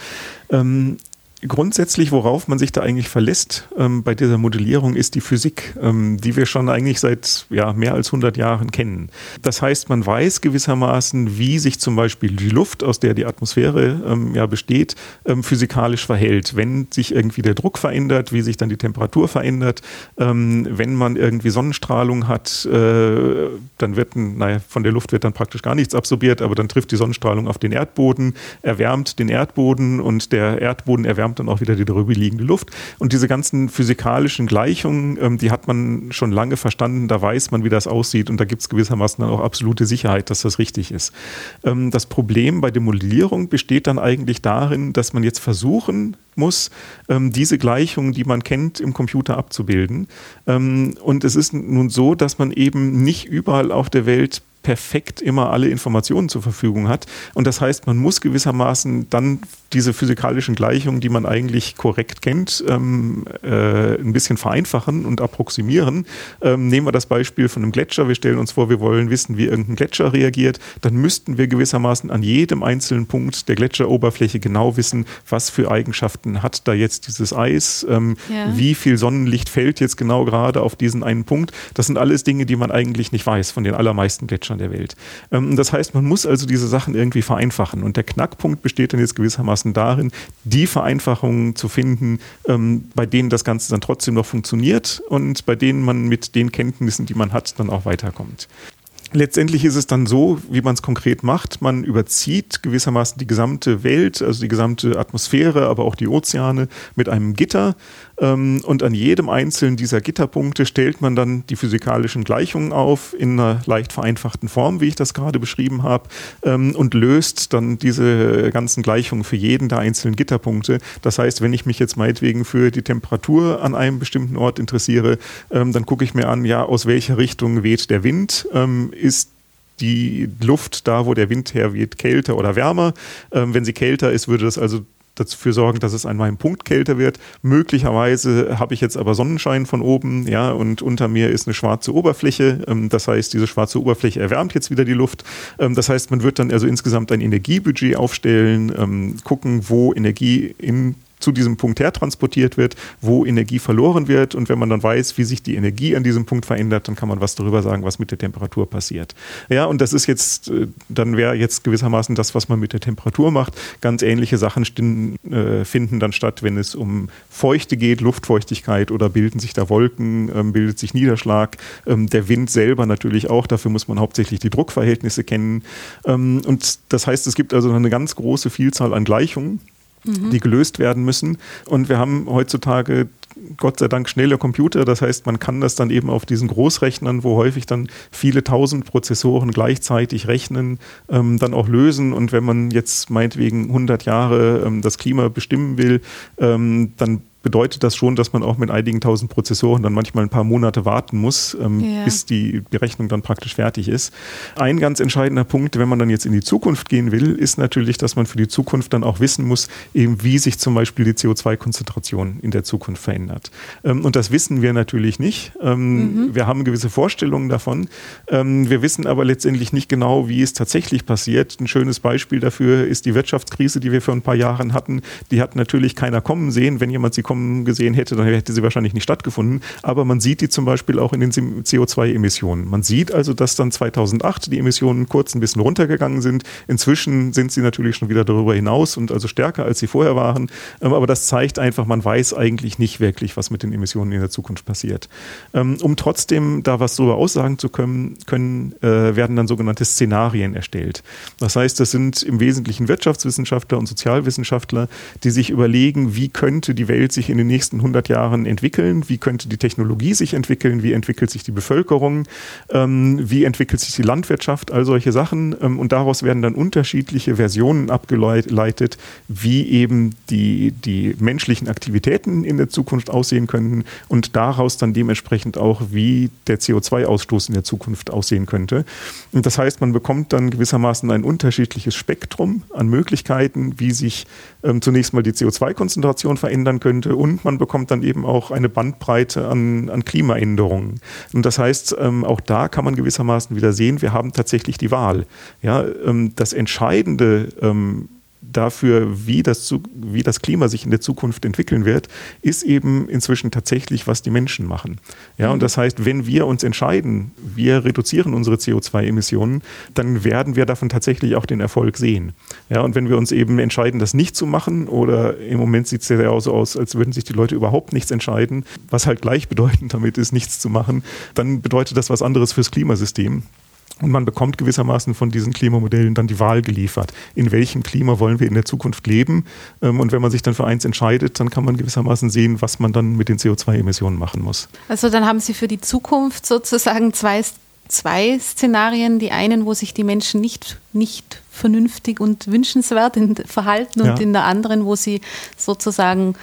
ähm, grundsätzlich, worauf man sich da eigentlich verlässt ähm, bei dieser Modellierung, ist die Physik, ähm, die wir schon eigentlich seit ja, mehr als 100 Jahren kennen. Das heißt, man weiß gewissermaßen, wie sich zum Beispiel die Luft, aus der die Atmosphäre ähm, ja besteht, ähm, physikalisch verhält. Wenn sich irgendwie der Druck verändert, wie sich dann die Temperatur verändert, ähm, wenn man irgendwie Sonnenstrahlung hat, äh, dann wird, naja, von der Luft wird dann praktisch gar nichts absorbiert, aber dann trifft die Sonnenstrahlung auf den Erdboden, erwärmt den Erdboden und der Erdboden erwärmt erwärmt dann auch wieder die darüber liegende Luft. Und diese ganzen physikalischen Gleichungen, ähm, die hat man schon lange verstanden, da weiß man, wie das aussieht und da gibt es gewissermaßen dann auch absolute Sicherheit, dass das richtig ist. Ähm, das Problem bei der Modellierung besteht dann eigentlich darin, dass man jetzt versuchen muss, ähm, diese Gleichungen, die man kennt, im Computer abzubilden. Ähm, und es ist nun so, dass man eben nicht überall auf der Welt perfekt immer alle Informationen zur Verfügung hat. Und das heißt, man muss gewissermaßen dann diese physikalischen Gleichungen, die man eigentlich korrekt kennt, ähm, äh, ein bisschen vereinfachen und approximieren. Ähm, nehmen wir das Beispiel von einem Gletscher. Wir stellen uns vor, wir wollen wissen, wie irgendein Gletscher reagiert. Dann müssten wir gewissermaßen an jedem einzelnen Punkt der Gletscheroberfläche genau wissen, was für Eigenschaften hat da jetzt dieses Eis, ähm, ja. wie viel Sonnenlicht fällt jetzt genau gerade auf diesen einen Punkt. Das sind alles Dinge, die man eigentlich nicht weiß von den allermeisten Gletschern der Welt. Ähm, das heißt, man muss also diese Sachen irgendwie vereinfachen. Und der Knackpunkt besteht dann jetzt gewissermaßen gewissermaßen darin, die Vereinfachungen zu finden, ähm, bei denen das Ganze dann trotzdem noch funktioniert und bei denen man mit den Kenntnissen, die man hat, dann auch weiterkommt. Letztendlich ist es dann so, wie man es konkret macht. Man überzieht gewissermaßen die gesamte Welt, also die gesamte Atmosphäre, aber auch die Ozeane mit einem Gitter. Ähm, und an jedem einzelnen dieser Gitterpunkte stellt man dann die physikalischen Gleichungen auf in einer leicht vereinfachten Form, wie ich das gerade beschrieben habe, ähm, und löst dann diese ganzen Gleichungen für jeden der einzelnen Gitterpunkte. Das heißt, wenn ich mich jetzt meinetwegen für die Temperatur an einem bestimmten Ort interessiere, ähm, dann gucke ich mir an, ja, aus welcher Richtung weht der Wind? ist die Luft da, wo der Wind herweht, kälter oder wärmer. Ähm, wenn sie kälter ist, würde das also dafür sorgen, dass es an meinem Punkt kälter wird. Möglicherweise habe ich jetzt aber Sonnenschein von oben, ja, und unter mir ist eine schwarze Oberfläche. Ähm, das heißt, diese schwarze Oberfläche erwärmt jetzt wieder die Luft. Ähm, das heißt, man wird dann also insgesamt ein Energiebudget aufstellen, ähm, gucken, wo Energie in zu diesem Punkt hertransportiert wird, wo Energie verloren wird. Und wenn man dann weiß, wie sich die Energie an diesem Punkt verändert, dann kann man was darüber sagen, was mit der Temperatur passiert. Ja, und das ist jetzt, äh, dann wäre jetzt gewissermaßen das, was man mit der Temperatur macht. Ganz ähnliche Sachen äh, finden dann statt, wenn es um Feuchte geht, Luftfeuchtigkeit oder bilden sich da Wolken, ähm, bildet sich Niederschlag. Ähm, der Wind selber natürlich auch, dafür muss man hauptsächlich die Druckverhältnisse kennen. Ähm, und das heißt, es gibt also eine ganz große Vielzahl an Gleichungen die gelöst werden müssen. Und wir haben heutzutage Gott sei Dank schnelle Computer. Das heißt, man kann das dann eben auf diesen Großrechnern, wo häufig dann viele tausend Prozessoren gleichzeitig rechnen, ähm, dann auch lösen. Und wenn man jetzt meinetwegen 100 Jahre ähm, das Klima bestimmen will, ähm, dann bedeutet das schon, dass man auch mit einigen tausend Prozessoren dann manchmal ein paar Monate warten muss, ähm, ja. bis die Berechnung dann praktisch fertig ist. Ein ganz entscheidender Punkt, wenn man dann jetzt in die Zukunft gehen will, ist natürlich, dass man für die Zukunft dann auch wissen muss, eben wie sich zum Beispiel die CO2-Konzentration in der Zukunft verändert. Ähm, und das wissen wir natürlich nicht. Ähm, mhm. Wir haben gewisse Vorstellungen davon. Ähm, wir wissen aber letztendlich nicht genau, wie es tatsächlich passiert. Ein schönes Beispiel dafür ist die Wirtschaftskrise, die wir vor ein paar Jahren hatten. Die hat natürlich keiner kommen sehen. Wenn jemand sie kommen gesehen hätte, dann hätte sie wahrscheinlich nicht stattgefunden. Aber man sieht die zum Beispiel auch in den CO2-Emissionen. Man sieht also, dass dann 2008 die Emissionen kurz ein bisschen runtergegangen sind. Inzwischen sind sie natürlich schon wieder darüber hinaus und also stärker, als sie vorher waren. Ähm, aber das zeigt einfach, man weiß eigentlich nicht wirklich, was mit den Emissionen in der Zukunft passiert. Ähm, um trotzdem da was darüber aussagen zu können, können äh, werden dann sogenannte Szenarien erstellt. Das heißt, das sind im Wesentlichen Wirtschaftswissenschaftler und Sozialwissenschaftler, die sich überlegen, wie könnte die Welt sich sich in den nächsten 100 Jahren entwickeln? Wie könnte die Technologie sich entwickeln? Wie entwickelt sich die Bevölkerung? Ähm, wie entwickelt sich die Landwirtschaft? All solche Sachen. Ähm, und daraus werden dann unterschiedliche Versionen abgeleitet, wie eben die, die menschlichen Aktivitäten in der Zukunft aussehen könnten und daraus dann dementsprechend auch, wie der CO2-Ausstoß in der Zukunft aussehen könnte. Und das heißt, man bekommt dann gewissermaßen ein unterschiedliches Spektrum an Möglichkeiten, wie sich ähm, zunächst mal die CO2-Konzentration verändern könnte und man bekommt dann eben auch eine Bandbreite an, an Klimaänderungen. Und das heißt, ähm, auch da kann man gewissermaßen wieder sehen, wir haben tatsächlich die Wahl. Ja, ähm, das Entscheidende ähm, dafür, wie das, wie das Klima sich in der Zukunft entwickeln wird, ist eben inzwischen tatsächlich, was die Menschen machen. Ja, und mhm. das heißt, wenn wir uns entscheiden, wir reduzieren unsere CO2-Emissionen, dann werden wir davon tatsächlich auch den Erfolg sehen. Ja, und wenn wir uns eben entscheiden, das nicht zu machen, oder im Moment sieht es ja so aus, als würden sich die Leute überhaupt nichts entscheiden, was halt gleichbedeutend *laughs* damit ist, nichts zu machen, dann bedeutet das was anderes fürs Klimasystem. Und man bekommt gewissermaßen von diesen Klimamodellen dann die Wahl geliefert. In welchem Klima wollen wir in der Zukunft leben? Ähm, und wenn man sich dann für eins entscheidet, dann kann man gewissermaßen sehen, was man dann mit den CO2-Emissionen machen muss. Also dann haben Sie für die Zukunft sozusagen zwei, zwei Szenarien. Die einen, wo sich die Menschen nicht, nicht vernünftig und wünschenswert verhalten und ja. in der anderen, wo sie sozusagen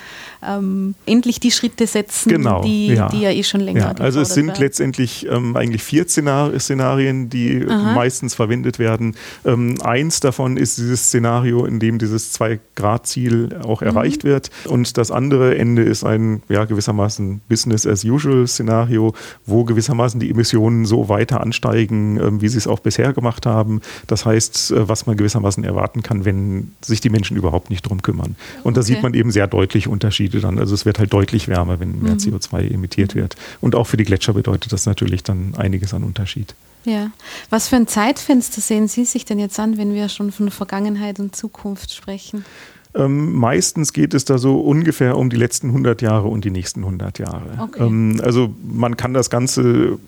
ähm, endlich die Schritte setzen, genau, die, ja. die ja eh schon länger ja, Also es sind werden. letztendlich ähm, eigentlich vier Szenarien, die Aha. meistens verwendet werden. Ähm, eins davon ist dieses Szenario, in dem dieses Zwei-Grad-Ziel auch mhm. erreicht wird. Und das andere Ende ist ein ja, gewissermaßen Business-as-usual-Szenario, wo gewissermaßen die Emissionen so weiter ansteigen, ähm, wie sie es auch bisher gemacht haben. Das heißt, äh, was man gewissermaßen erwarten kann, wenn sich die Menschen überhaupt nicht drum kümmern. Und da sieht man eben sehr deutlich Unterschiede Unterschiede dann. Also es wird halt deutlich wärmer, wenn mehr mhm. CO2 emittiert wird. Und auch für die Gletscher bedeutet das natürlich dann einiges an Unterschied. Ja. Was für ein Zeitfenster sehen Sie sich denn jetzt an, wenn wir schon von Vergangenheit und Zukunft sprechen? Ähm, meistens geht es da so ungefähr um die letzten 100 Jahre und die nächsten 100 Jahre. Okay. Ähm, also man kann das Ganze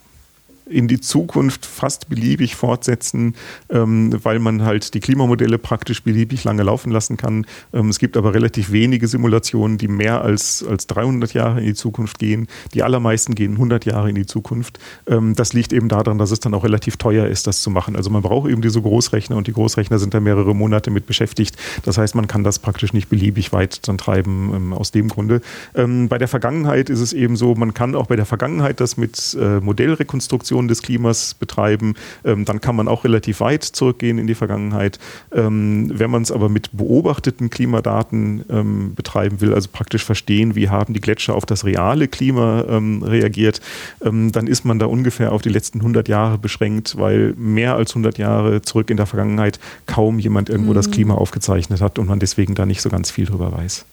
in die Zukunft fast beliebig fortsetzen, ähm, weil man halt die Klimamodelle praktisch beliebig lange laufen lassen kann. Ähm, es gibt aber relativ wenige Simulationen, die mehr als, als 300 Jahre in die Zukunft gehen. Die allermeisten gehen 100 Jahre in die Zukunft. Ähm, das liegt eben daran, dass es dann auch relativ teuer ist, das zu machen. Also man braucht eben diese Großrechner und die Großrechner sind da mehrere Monate mit beschäftigt. Das heißt, man kann das praktisch nicht beliebig weit dann treiben aus dem Grunde. Bei der Vergangenheit ist es eben so, man kann auch bei der Vergangenheit das mit äh, Modellrekonstruktion Simulation des Klimas betreiben, ähm, dann kann man auch relativ weit zurückgehen in die Vergangenheit. Ähm, wenn man es aber mit beobachteten Klimadaten ähm, betreiben will, also praktisch verstehen, wie haben die Gletscher auf das reale Klima ähm, reagiert, ähm, dann ist man da ungefähr auf die letzten 100 Jahre beschränkt, weil mehr als 100 Jahre zurück in der Vergangenheit kaum jemand irgendwo mhm. das Klima aufgezeichnet hat und man deswegen da nicht so ganz viel drüber weiß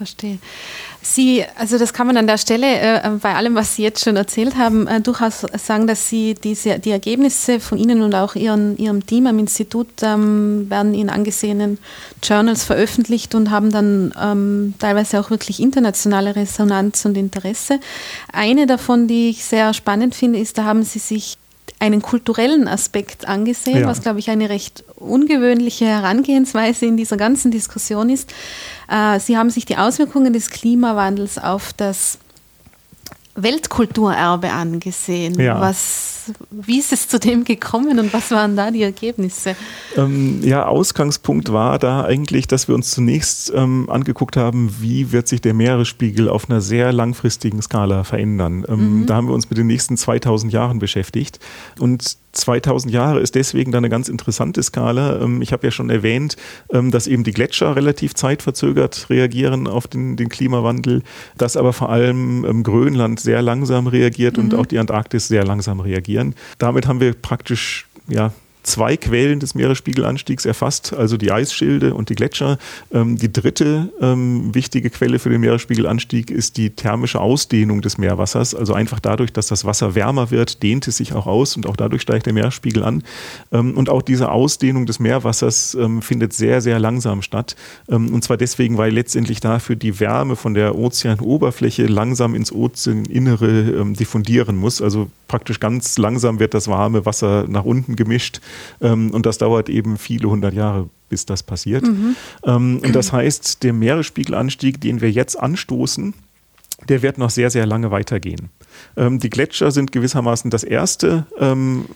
verstehe. Sie, also das kann man an der Stelle äh, bei allem, was Sie jetzt schon erzählt haben, äh, durchaus sagen, dass Sie diese, die Ergebnisse von Ihnen und auch Ihren, Ihrem Team am Institut ähm, werden in angesehenen Journals veröffentlicht und haben dann ähm, teilweise auch wirklich internationale Resonanz und Interesse. Eine davon, die ich sehr spannend finde, ist, da haben Sie sich einen kulturellen Aspekt angesehen, ja. was, glaube ich, eine recht ungewöhnliche Herangehensweise in dieser ganzen Diskussion ist. Äh, Sie haben sich die Auswirkungen des Klimawandels auf das Weltkulturerbe angesehen. Ja. Was, wie ist es zu dem gekommen und was waren da die Ergebnisse? Ähm, ja, Ausgangspunkt war da eigentlich, dass wir uns zunächst ähm, angeguckt haben, wie wird sich der Meeresspiegel auf einer sehr langfristigen Skala verändern. Ähm, mhm. Da haben wir uns mit den nächsten 2000 Jahren beschäftigt und 2000 Jahre ist deswegen dann eine ganz interessante Skala. Ähm, ich habe ja schon erwähnt, ähm, dass eben die Gletscher relativ zeitverzögert reagieren auf den, den Klimawandel, dass aber vor allem ähm, Grönland sehr langsam reagiert mhm. und auch die Antarktis sehr langsam reagieren. Damit haben wir praktisch ja, zwei Quellen des Meeresspiegelanstiegs erfasst, also die Eisschilde und die Gletscher. Ähm, die dritte ähm, wichtige Quelle für den Meeresspiegelanstieg ist die thermische Ausdehnung des Meerwassers. Also einfach dadurch, dass das Wasser wärmer wird, dehnt es sich auch aus und auch dadurch steigt der Meeresspiegel an. Ähm, und auch diese Ausdehnung des Meerwassers ähm, findet sehr, sehr langsam statt. Ähm, und zwar deswegen, weil letztendlich dafür die Wärme von der Ozeanoberfläche langsam ins Ozeaninnere ähm, diffundieren muss. Also praktisch ganz langsam wird das warme Wasser nach unten gemischt ähm, und das dauert eben viele hundert Jahre, bis das passiert. Mhm. Ähm, und das heißt, der Meeresspiegelanstieg, den wir jetzt anstoßen, der wird noch sehr, sehr lange weitergehen. Ähm, die Gletscher sind gewissermaßen das erste ähm,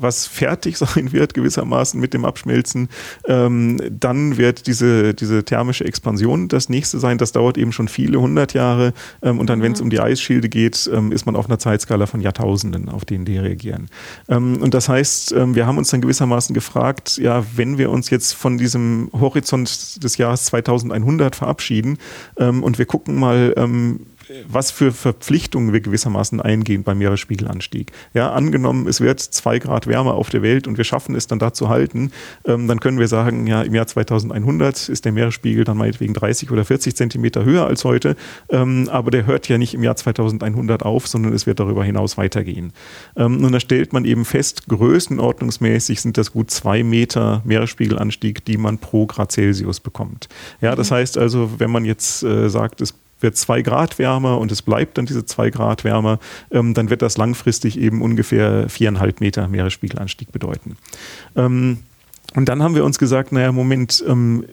was fertig *laughs* sein wird, gewissermaßen mit dem Abschmelzen, ähm, dann wird diese, diese thermische Expansion das nächste sein. Das dauert eben schon viele hundert Jahre. Ähm, und dann, wenn es mhm. um die Eisschilde geht, ähm, ist man auf einer Zeitskala von Jahrtausenden, auf denen die reagieren. Ähm, und das heißt, ähm, wir haben uns dann gewissermaßen gefragt, ja, wenn wir uns jetzt von diesem Horizont des Jahres 2100 verabschieden ähm, und wir gucken mal, was für Verpflichtungen wir gewissermaßen eingehen beim Meeresspiegelanstieg. Ja, angenommen, es wird zwei Grad wärmer auf der Welt und wir schaffen es dann da zu halten, ähm, dann können wir sagen, ja, im Jahr 2100 ist der Meeresspiegel dann meinetwegen 30 oder 40 Zentimeter höher als heute, ähm, aber der hört ja nicht im Jahr 2100 auf, sondern es wird darüber hinaus weitergehen. Ähm, und da stellt man eben fest, größenordnungsmäßig sind das gut zwei Meter Meeresspiegelanstieg, die man pro Grad Celsius bekommt. Ja, das mhm. heißt also, wenn man jetzt äh, sagt, es wird zwei Grad wärmer und es bleibt dann diese zwei Grad wärmer, ähm, dann wird das langfristig eben ungefähr viereinhalb Meter Meeresspiegelanstieg bedeuten. Ähm, und dann haben wir uns gesagt, naja, Moment, ähm,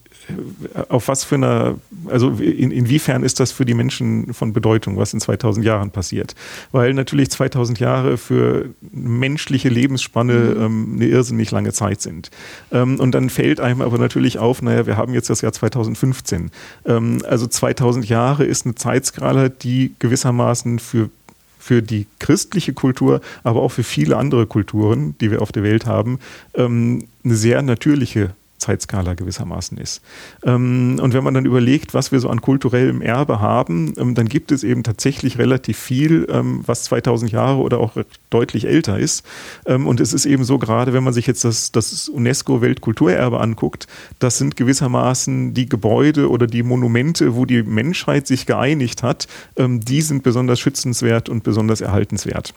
auf was für einer, also in, inwiefern ist das für die Menschen von Bedeutung, was in 2000 Jahren passiert? Weil natürlich 2000 Jahre für menschliche Lebensspanne mhm. ähm, eine irrsinnig lange Zeit sind. Ähm, und dann fällt einem aber natürlich auf, naja, wir haben jetzt das Jahr 2015. Ähm, also 2000 Jahre ist eine Zeitskala, die gewissermaßen für für die christliche Kultur, aber auch für viele andere Kulturen, die wir auf der Welt haben, ähm, eine sehr natürliche Zeitskala gewissermaßen ist. Ähm, und wenn man dann überlegt, was wir so an kulturellem Erbe haben, ähm, dann gibt es eben tatsächlich relativ viel, ähm, was 2000 Jahre oder auch deutlich älter ist. und es ist eben so, gerade wenn man sich jetzt das, das UNESCO-Weltkulturerbe anguckt, das sind gewissermaßen die Gebäude oder die Monumente, wo die Menschheit sich geeinigt hat, die sind besonders schützenswert und besonders erhaltenswert.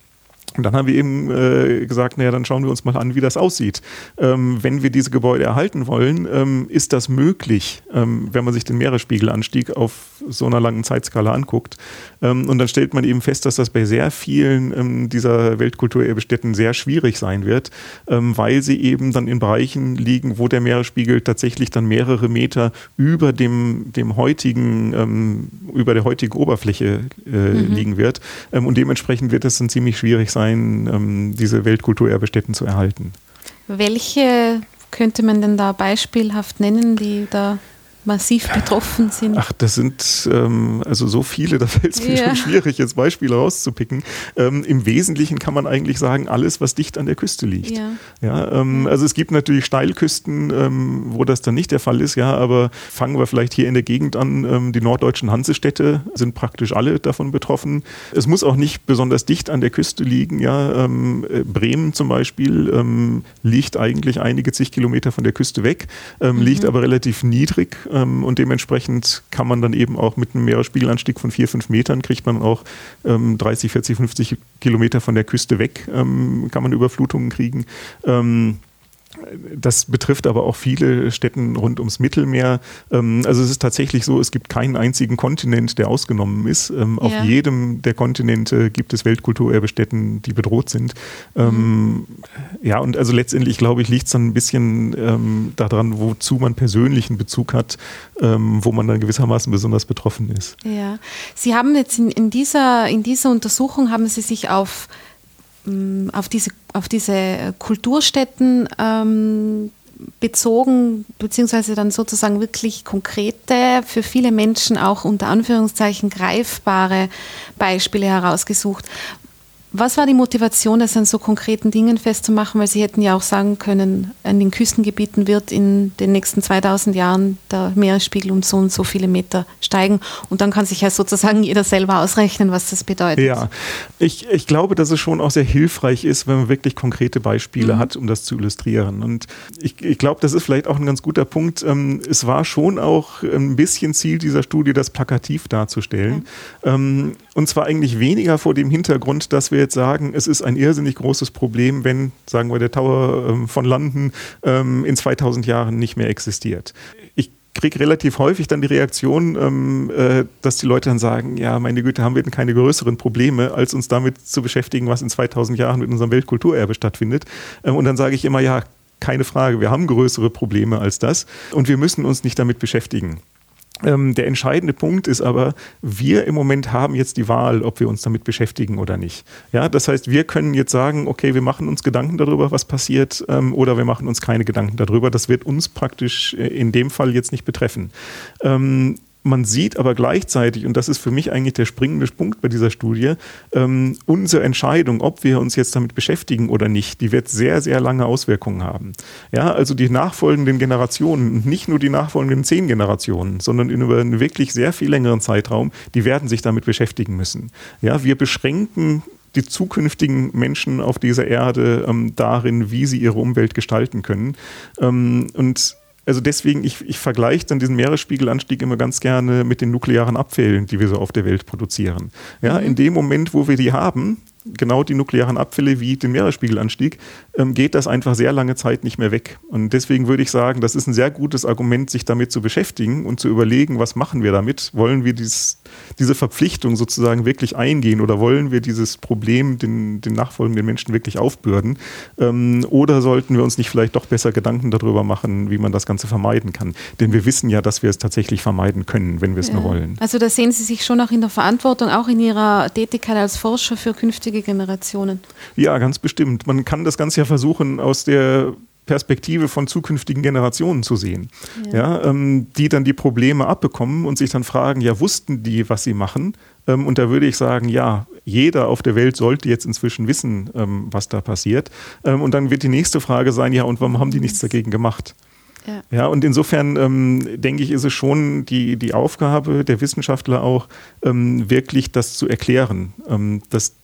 Und dann haben wir eben äh, gesagt, naja, dann schauen wir uns mal an, wie das aussieht. Ähm, wenn wir diese Gebäude erhalten wollen, ähm, ist das möglich, ähm, wenn man sich den Meeresspiegelanstieg auf so einer langen Zeitskala anguckt. Ähm, und dann stellt man eben fest, dass das bei sehr vielen ähm, dieser Weltkulturerbestätten sehr schwierig sein wird, ähm, weil sie eben dann in Bereichen liegen, wo der Meeresspiegel tatsächlich dann mehrere Meter über dem, dem heutigen, über der heutigen Oberfläche äh, mhm. liegen wird. und dementsprechend wird es dann ziemlich schwierig sein, sein, ähm, diese Weltkulturerbestätten zu erhalten. Welche könnte man denn da beispielhaft nennen, die da massiv betroffen sind? Ach, das sind ähm, also so viele, da fällt es mir ja. schon schwierig, jetzt Beispiele rauszupicken. Ähm, Im Wesentlichen kann man eigentlich sagen, alles, was dicht an der Küste liegt. Ja. ja ähm, also es gibt natürlich Steilküsten, ähm, wo das dann nicht der Fall ist, ja, aber fangen wir vielleicht hier in der Gegend an. Ähm, die norddeutschen Hansestädte sind praktisch alle davon betroffen. Es muss auch nicht besonders dicht an der Küste liegen, ja. Ähm, äh, Bremen zum Beispiel liegt eigentlich einige zig Kilometer von der Küste weg, mhm. liegt aber relativ niedrig ähm, und dementsprechend kann man dann eben auch mit einem Meeresspiegelanstieg von vier, fünf Metern kriegt man auch ähm, 30, 40, 50 Kilometer von der Küste weg, ähm, kann man Überflutungen kriegen. Das betrifft aber auch viele Städten rund ums Mittelmeer. Ähm, also es ist tatsächlich so, es gibt keinen einzigen Kontinent, der ausgenommen ist. Ähm, ja. Auf jedem der Kontinente gibt es Weltkulturerbestätten, die bedroht sind. Ähm, mhm. Ja, und also letztendlich, glaube ich, liegt es dann ein bisschen daran, wozu man persönlichen Bezug hat, wo man dann gewissermaßen besonders betroffen ist. Ja, Sie haben jetzt in, in, dieser, in dieser Untersuchung, haben Sie sich auf auf diese, auf diese Kulturstätten ähm, bezogen, beziehungsweise dann sozusagen wirklich konkrete, für viele Menschen auch unter Anführungszeichen greifbare Beispiele herausgesucht. Was war die Motivation, das an so konkreten Dingen festzumachen? Weil Sie hätten ja auch sagen können, an den Küstengebieten wird in den nächsten 2000 Jahren der Meeresspiegel um so und so viele Meter steigen. Und dann kann sich ja sozusagen jeder selber ausrechnen, was das bedeutet. Ja, ich, ich glaube, dass es schon auch sehr hilfreich ist, wenn man wirklich konkrete Beispiele mhm. hat, um das zu illustrieren. Und ich, ich glaube, das ist vielleicht auch ein ganz guter Punkt. Ähm, es war schon auch ein bisschen Ziel dieser Studie, das plakativ darzustellen. Mhm. Und zwar eigentlich weniger vor dem Hintergrund, dass wir jetzt sagen, es ist ein irrsinnig großes Problem, wenn, sagen wir, der Tower ähm, von London ähm, in 2000 Jahren nicht mehr existiert. Ich kriege relativ häufig dann die Reaktion, ähm, äh, dass die Leute dann sagen, ja, meine Güte, haben wir denn keine größeren Probleme, als uns damit zu beschäftigen, was in 2000 Jahren mit unserem Weltkulturerbe stattfindet. Ähm, und dann sage ich immer, ja, keine Frage, wir haben größere Probleme als das und wir müssen uns nicht damit beschäftigen. Ähm, der entscheidende Punkt ist aber, wir im Moment haben jetzt die Wahl, ob wir uns damit beschäftigen oder nicht. Ja, das heißt, wir können jetzt sagen, okay, wir machen uns Gedanken darüber, was passiert, ähm, oder wir machen uns keine Gedanken darüber. Das wird uns praktisch äh, in dem Fall jetzt nicht betreffen. Ähm, man sieht aber gleichzeitig, und das ist für mich eigentlich der springende Punkt bei dieser Studie, ähm, unsere Entscheidung, ob wir uns jetzt damit beschäftigen oder nicht, die wird sehr, sehr lange Auswirkungen haben. Ja, also die nachfolgenden Generationen, nicht nur die nachfolgenden zehn Generationen, sondern über einen wirklich sehr viel längeren Zeitraum, die werden sich damit beschäftigen müssen. Ja, wir beschränken die zukünftigen Menschen auf dieser Erde ähm, darin, wie sie ihre Umwelt gestalten können. Ähm, und also deswegen, ich, ich vergleiche dann diesen Meeresspiegelanstieg immer ganz gerne mit den nuklearen Abfällen, die wir so auf der Welt produzieren. Ja, mhm. in dem Moment, wo wir die haben, genau die nuklearen Abfälle wie den Meeresspiegelanstieg, ähm, geht das einfach sehr lange Zeit nicht mehr weg. Und deswegen würde ich sagen, das ist ein sehr gutes Argument, sich damit zu beschäftigen und zu überlegen, was machen wir damit? Wollen wir dieses, diese Verpflichtung sozusagen wirklich eingehen oder wollen wir dieses Problem den, den nachfolgenden Menschen wirklich aufbürden? Ähm, oder sollten wir uns nicht vielleicht doch besser Gedanken darüber machen, wie man das Ganze vermeiden kann? Denn wir wissen ja, dass wir es tatsächlich vermeiden können, wenn wir es ja. nur wollen. Also da sehen Sie sich schon auch in der Verantwortung, auch in Ihrer Tätigkeit als Forscher für künftige künftige Generationen. Ja, ganz bestimmt. Man kann das Ganze ja versuchen, aus der Perspektive von zukünftigen Generationen zu sehen, ja. ja ähm, die dann die Probleme abbekommen und sich dann fragen, ja, wussten die, was sie machen? Ähm, und da würde ich sagen, ja, jeder auf der Welt sollte jetzt inzwischen wissen, ähm, was da passiert. Ähm, und dann wird die nächste Frage sein, ja, und warum haben die nichts dagegen gemacht? Ja. ja, und insofern ähm, denke ich, ist es schon die, die Aufgabe der Wissenschaftler auch, ähm, wirklich das zu erklären, ähm, dass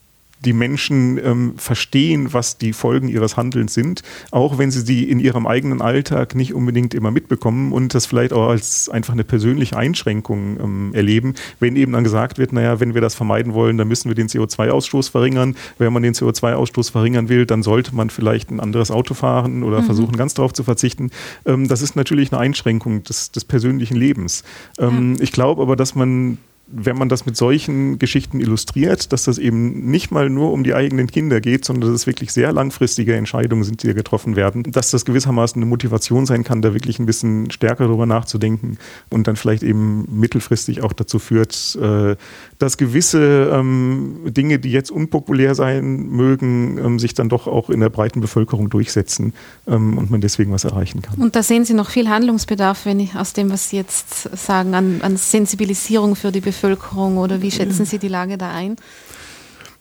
die Menschen ähm, verstehen, was die Folgen ihres Handelns sind, auch wenn sie sie in ihrem eigenen Alltag nicht unbedingt immer mitbekommen und das vielleicht auch als einfach eine persönliche Einschränkung ähm, erleben, wenn eben dann gesagt wird, naja, wenn wir das vermeiden wollen, dann müssen wir den CO2-Ausstoß verringern. Wenn man den CO2-Ausstoß verringern will, dann sollte man vielleicht ein anderes Auto fahren oder mhm. versuchen, ganz darauf zu verzichten. Ähm, das ist natürlich eine Einschränkung des, des persönlichen Lebens. Ähm, ja. Ich glaube aber, dass man wenn man das mit solchen Geschichten illustriert, dass das eben nicht mal nur um die eigenen Kinder geht, sondern dass es wirklich sehr langfristige Entscheidungen sind, die da getroffen werden, dass das gewissermaßen eine Motivation sein kann, da wirklich ein bisschen stärker darüber nachzudenken und dann vielleicht eben mittelfristig auch dazu führt, äh, dass gewisse ähm, Dinge, die jetzt unpopulär sein mögen, ähm, sich dann doch auch in der breiten Bevölkerung durchsetzen ähm, und man deswegen was erreichen kann. Und da sehen Sie noch viel Handlungsbedarf, wenn ich aus dem, was Sie jetzt sagen, an, an Sensibilisierung für die Bevölkerung Bevölkerung oder wie schätzen Sie die Lage da ein?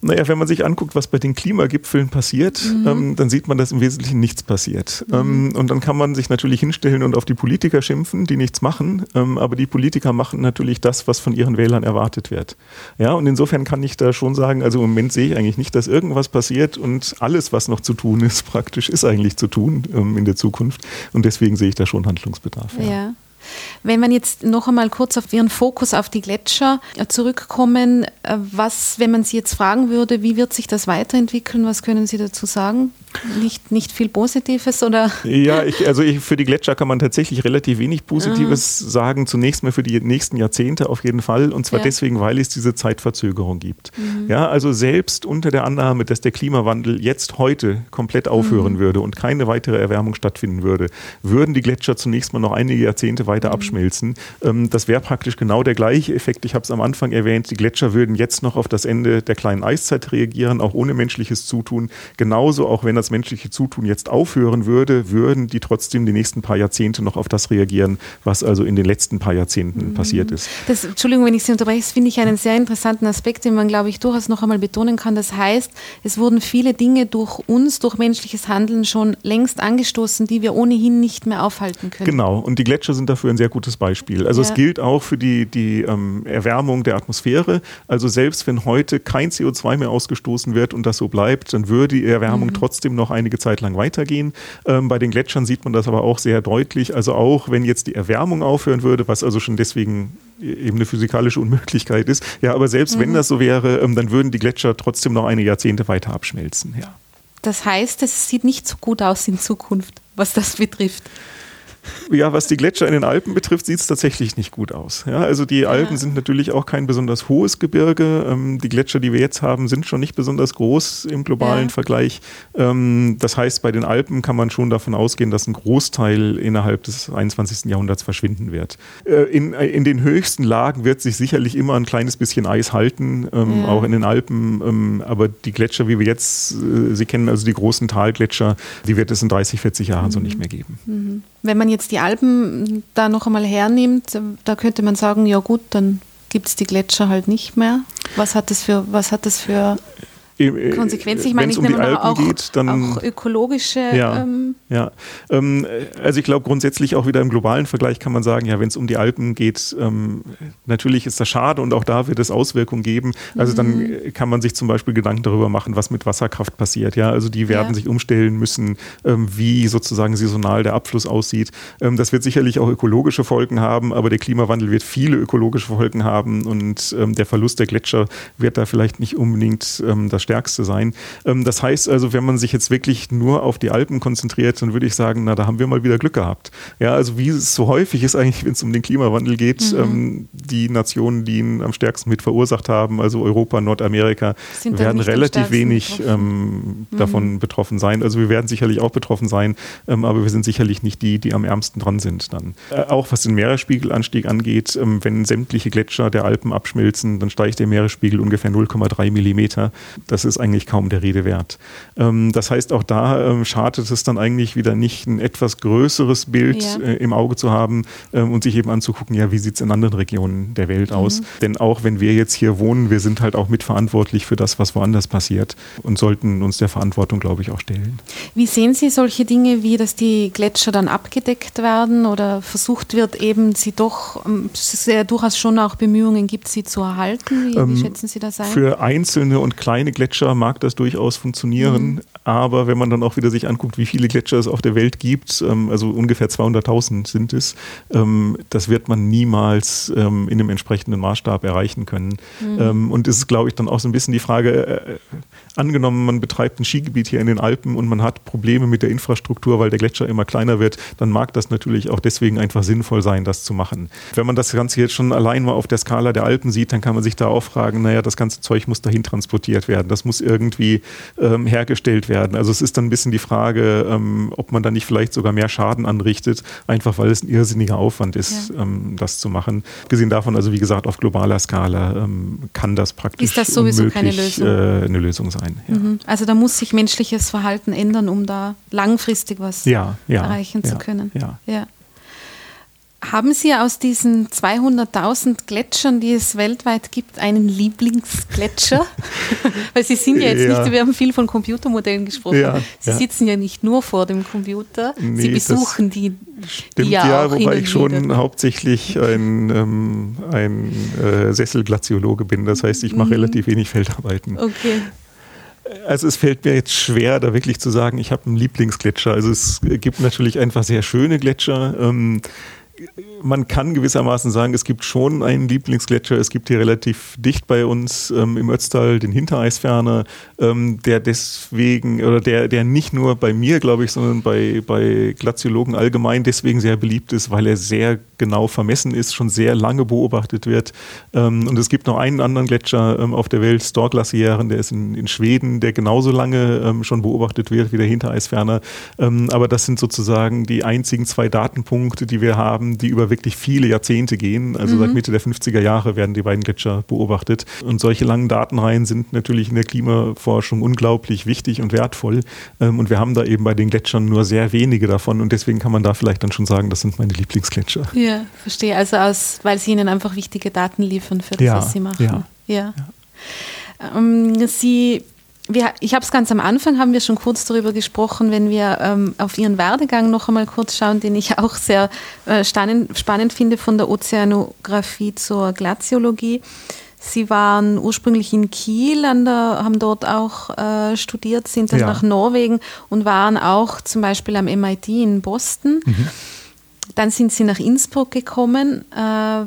Naja, wenn man sich anguckt, was bei den Klimagipfeln passiert, mhm. ähm, dann sieht man, dass im Wesentlichen nichts passiert. Mhm. Ähm, und dann kann man sich natürlich hinstellen und auf die Politiker schimpfen, die nichts machen. Ähm, aber die Politiker machen natürlich das, was von ihren Wählern erwartet wird. Ja, und insofern kann ich da schon sagen, also im Moment sehe ich eigentlich nicht, dass irgendwas passiert und alles, was noch zu tun ist, *laughs* praktisch ist eigentlich zu tun ähm, in der Zukunft. Und deswegen sehe ich da schon Handlungsbedarf. ja. ja. Wenn man jetzt noch einmal kurz auf Ihren Fokus auf die Gletscher äh, zurückkommen, äh, was, wenn man Sie jetzt fragen würde, wie wird sich das weiterentwickeln, was können Sie dazu sagen? Nicht, nicht viel Positives oder? Ja, ich, also ich, für die Gletscher kann man tatsächlich relativ wenig Positives mhm. sagen. Zunächst mal für die nächsten Jahrzehnte auf jeden Fall. Und zwar ja. deswegen, weil es diese Zeitverzögerung gibt. Mhm. Ja, also selbst unter der Annahme, dass der Klimawandel jetzt heute komplett aufhören mhm. würde und keine weitere Erwärmung stattfinden würde, würden die Gletscher zunächst mal noch einige Jahrzehnte weiter mhm. abschmelzen. Ähm, das wäre praktisch genau der gleiche Effekt. Ich habe es am Anfang erwähnt, die Gletscher würden jetzt noch auf das Ende der kleinen Eiszeit reagieren, auch ohne menschliches Zutun. Genauso auch wenn das menschliche Zutun jetzt aufhören würde, würden die trotzdem die nächsten paar Jahrzehnte noch auf das reagieren, was also in den letzten paar Jahrzehnten mhm. passiert ist. Das, Entschuldigung, wenn ich Sie unterbreche, das finde ich einen sehr interessanten Aspekt, den man, glaube ich, durchaus noch einmal betonen kann. Das heißt, es wurden viele Dinge durch uns, durch menschliches Handeln schon längst angestoßen, die wir ohnehin nicht mehr aufhalten können. Genau, und die Gletscher sind dafür ein sehr gutes Beispiel. Also ja. es gilt auch für die, die ähm, Erwärmung der Atmosphäre. Also selbst wenn heute kein CO2 mehr ausgestoßen wird und das so bleibt, dann würde die Erwärmung mhm. trotzdem trotzdem noch einige Zeit lang weitergehen. Ähm, bei den Gletschern sieht man das aber auch sehr deutlich. Also auch wenn jetzt die Erwärmung aufhören würde, was also schon deswegen eben eine physikalische Unmöglichkeit ist. Ja, aber selbst mhm. wenn das so wäre, ähm, dann würden die Gletscher trotzdem noch einige Jahrzehnte weiter abschmelzen. Ja. Das heißt, es sieht nicht so gut aus in Zukunft, was das betrifft. Ja, was die Gletscher in den Alpen betrifft, sieht es tatsächlich nicht gut aus. Ja, also die Alpen ja. sind natürlich auch kein besonders hohes Gebirge. Ähm, die Gletscher, die wir jetzt haben, sind schon nicht besonders groß im globalen ja. Vergleich. Ähm, das heißt, bei den Alpen kann man schon davon ausgehen, dass ein Großteil innerhalb des 21. Jahrhunderts verschwinden wird. Äh, in, äh, in den höchsten Lagen wird sich sicherlich immer ein kleines bisschen Eis halten, ähm, auch in den Alpen. Ähm, aber die Gletscher, wie wir jetzt äh, sie kennen, also die großen Talgletscher, die wird es in 30, 40 Jahren mhm. so nicht mehr geben. Mhm. Wenn man jetzt die Alpen da noch einmal hernimmt, da könnte man sagen, ja gut, dann gibt es die Gletscher halt nicht mehr. Was hat das für, was hat das für äh, Konsequenzen. Ich meine, ich um nehme auch, geht, dann, auch ökologische. Ja, ähm, ja. Ähm, also ich glaube grundsätzlich auch wieder im globalen Vergleich kann man sagen, ja, wenn es um die Alpen geht, ähm, natürlich ist das schade und auch da wird es Auswirkungen geben. Also mhm. dann kann man sich zum Beispiel Gedanken darüber machen, was mit Wasserkraft passiert. Ja, also die werden ja. sich umstellen müssen, ähm, wie sozusagen saisonal der Abfluss aussieht. Ähm, das wird sicherlich auch ökologische Folgen haben, aber der Klimawandel wird viele ökologische Folgen haben und ähm, der Verlust der Gletscher wird da vielleicht nicht unbedingt das Stärkste sein. Ähm, das heißt also, wenn man sich jetzt wirklich nur auf die Alpen konzentriert, dann würde ich sagen, na, da haben wir mal wieder Glück gehabt. Ja, also wie es so häufig ist eigentlich, wenn es um den Klimawandel geht, mhm. ähm, die Nationen, die ihn am stärksten mit verursacht haben, also Europa, Nordamerika, werden relativ wenig ähm, mhm. davon betroffen sein. Also wir werden sicherlich auch betroffen sein, ähm, aber wir sind sicherlich nicht die, die am ärmsten dran sind dann. Äh, auch was den Meeresspiegelanstieg angeht, ähm, wenn sämtliche Gletscher der Alpen abschmilzen, dann steigt der Meeresspiegel ungefähr 0,3 Millimeter. Das das ist eigentlich kaum der Rede wert. Ähm, das heißt, auch da ähm, schadet es dann eigentlich wieder nicht, ein etwas größeres Bild ja. äh, im Auge zu haben ähm, und sich eben anzugucken, ja, wie sieht es in anderen Regionen der Welt mhm. aus. Denn auch wenn wir jetzt hier wohnen, wir sind halt auch mitverantwortlich für das, was woanders passiert und sollten uns der Verantwortung, glaube ich, auch stellen. Wie sehen Sie solche Dinge wie, dass die Gletscher dann abgedeckt werden oder versucht wird, eben sie doch, ähm, es ja durchaus schon auch Bemühungen gibt, sie zu erhalten? Wie, wie ähm, schätzen Sie das ein? Für einzelne und kleine Gletscher Gletscher mag das durchaus funktionieren, mhm. aber wenn man dann auch wieder sich anguckt, wie viele Gletscher es auf der Welt gibt, ähm, also ungefähr 200.000 sind es, ähm, das wird man niemals ähm, in einem entsprechenden Maßstab erreichen können. Mhm. und es ist, glaube ich, dann auch so ein bisschen die Frage, äh, angenommen, man betreibt ein Skigebiet hier in den Alpen und man hat Probleme mit der Infrastruktur, weil der Gletscher immer kleiner wird, dann mag das natürlich auch deswegen einfach sinnvoll sein, das zu machen. Wenn man das Ganze jetzt schon allein mal auf der Skala der Alpen sieht, dann kann man sich da auch fragen, naja, das ganze Zeug muss dahin transportiert werden. Das muss irgendwie ähm, hergestellt werden. Also es ist dann ein bisschen die Frage, ähm, ob man da nicht vielleicht sogar mehr Schaden anrichtet, einfach weil es ein irrsinniger Aufwand ist, ja. ähm, das zu machen. Gesehen davon, also wie gesagt, auf globaler Skala ähm, kann das praktisch ist das sowieso keine Lösung? Äh, eine Lösung sein. Ja. Mhm. Also da muss sich menschliches Verhalten ändern, um da langfristig was ja, erreichen zu können. ja. Haben Sie aus diesen 200.000 Gletschern, die es weltweit gibt, einen Lieblingsgletscher? *laughs* Weil Sie sind ja jetzt ja. nicht, wir haben viel von Computermodellen gesprochen. Ja, Sie ja. sitzen ja nicht nur vor dem Computer, nee, Sie besuchen die, stimmt, die ja, ja wobei ich schon wieder. hauptsächlich ein, ähm, ein äh, Sesselglaziologe bin. Das heißt, ich mache mhm. relativ wenig Feldarbeiten. Okay. Also es fällt mir jetzt schwer, da wirklich zu sagen, ich habe einen Lieblingsgletscher. Also es gibt natürlich einfach sehr schöne Gletscher. Ähm, man kann gewissermaßen sagen, es gibt schon einen Lieblingsgletscher. Es gibt hier relativ dicht bei uns ähm, im Ötztal den Hintereisferner, ähm, der deswegen oder der, der nicht nur bei mir, glaube ich, sondern bei, bei Glaziologen allgemein deswegen sehr beliebt ist, weil er sehr genau vermessen ist, schon sehr lange beobachtet wird. Ähm, und es gibt noch einen anderen Gletscher ähm, auf der Welt, Storglaciären, der ist in, in Schweden, der genauso lange ähm, schon beobachtet wird wie der Hintereisferner. Ähm, aber das sind sozusagen die einzigen zwei Datenpunkte, die wir haben, die über wirklich viele Jahrzehnte gehen. Also mhm. seit Mitte der 50er Jahre werden die beiden Gletscher beobachtet. Und solche langen Datenreihen sind natürlich in der Klimaforschung unglaublich wichtig und wertvoll. Ähm, und wir haben da eben bei den Gletschern nur sehr wenige davon. Und deswegen kann man da vielleicht dann schon sagen, das sind meine Lieblingsgletscher. Ja, verstehe. Also aus, weil sie ihnen einfach wichtige Daten liefern für das, ja, was sie machen. Ja. ja. ja. Ähm, sie wir, ich habe es ganz am Anfang, haben wir schon kurz darüber gesprochen, wenn wir ähm, auf Ihren Werdegang noch einmal kurz schauen, den ich auch sehr äh, spannend, spannend finde von der Ozeanographie zur Glaziologie. Sie waren ursprünglich in Kiel, der, haben dort auch äh, studiert, sind dann ja. nach Norwegen und waren auch zum Beispiel am MIT in Boston. Mhm. Dann sind Sie nach Innsbruck gekommen. Äh,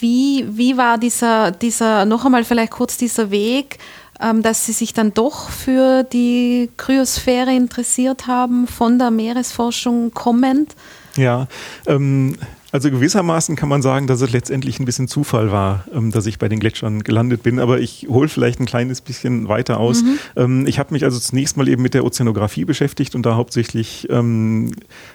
wie, wie war dieser, dieser, noch einmal vielleicht kurz dieser Weg dass sie sich dann doch für die Kryosphäre interessiert haben, von der Meeresforschung kommend? Ja, ähm, Also gewissermaßen kann man sagen, dass es letztendlich ein bisschen Zufall war, ähm, dass ich bei den Gletschern gelandet bin. Aber ich hole vielleicht ein kleines bisschen weiter aus. Mhm. Ähm, ich habe mich also zunächst mal eben mit der Ozeanographie beschäftigt und da hauptsächlich, ähm,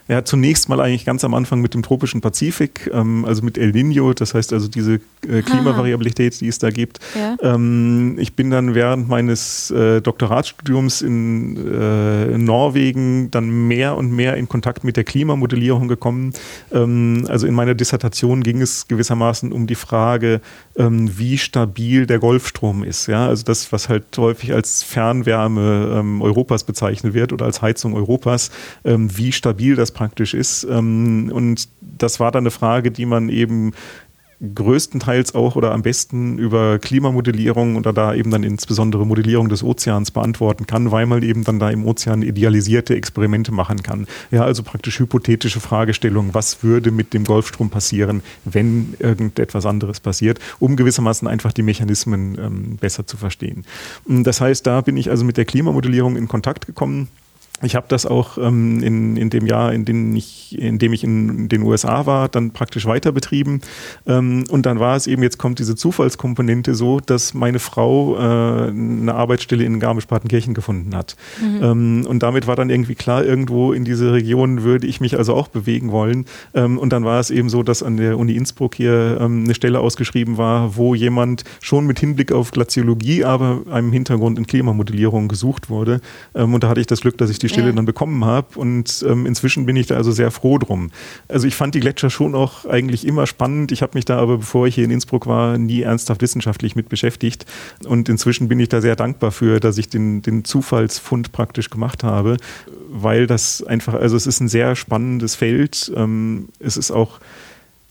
ja, zunächst mal eigentlich ganz am Anfang mit dem tropischen Pazifik, ähm, also mit El Nino, das heißt also diese äh, Klimavariabilität, die es da gibt. Ja. Ähm, ich bin dann während meines äh, Doktoratsstudiums in, äh, in, Norwegen dann mehr und mehr in Kontakt mit der Klimamodellierung gekommen. Also also in meiner Dissertation ging es gewissermaßen um die Frage, ähm, wie stabil der Golfstrom ist. Ja? Also das, was halt häufig als Fernwärme ähm, Europas bezeichnet wird oder als Heizung Europas, ähm, wie stabil das praktisch ist. Ähm, und das war dann eine Frage, die man eben größtenteils auch oder am besten über Klimamodellierung oder da eben dann insbesondere Modellierung des Ozeans beantworten kann, weil man eben dann da im Ozean idealisierte Experimente machen kann. Ja, also praktisch hypothetische Fragestellungen, was würde mit dem Golfstrom passieren, wenn irgendetwas anderes passiert, um gewissermaßen einfach die Mechanismen ähm, besser zu verstehen. Das heißt, da bin ich also mit der Klimamodellierung in Kontakt gekommen ich habe das auch ähm, in, in dem Jahr, in dem, ich, in dem ich in den USA war, dann praktisch weiter betrieben. Ähm, und dann war es eben, jetzt kommt diese Zufallskomponente so, dass meine Frau äh, eine Arbeitsstelle in Garmisch-Partenkirchen gefunden hat. Mhm. Ähm, und damit war dann irgendwie klar, irgendwo in diese Region würde ich mich also auch bewegen wollen. Ähm, und dann war es eben so, dass an der Uni Innsbruck hier ähm, eine Stelle ausgeschrieben war, wo jemand schon mit Hinblick auf Glaziologie, aber einem Hintergrund in Klimamodellierung gesucht wurde. Ähm, und da hatte ich das Glück, dass ich die Stelle ja. dann bekommen habe. Und ähm, inzwischen bin ich da also sehr froh drum. Also ich fand die Gletscher schon auch eigentlich immer spannend. Ich habe mich da aber, bevor ich hier in Innsbruck war, nie ernsthaft wissenschaftlich mit beschäftigt. Und inzwischen bin ich da sehr dankbar für, dass ich den, den Zufallsfund praktisch gemacht habe, weil das einfach, also es ist ein sehr spannendes Feld. Ähm, es ist auch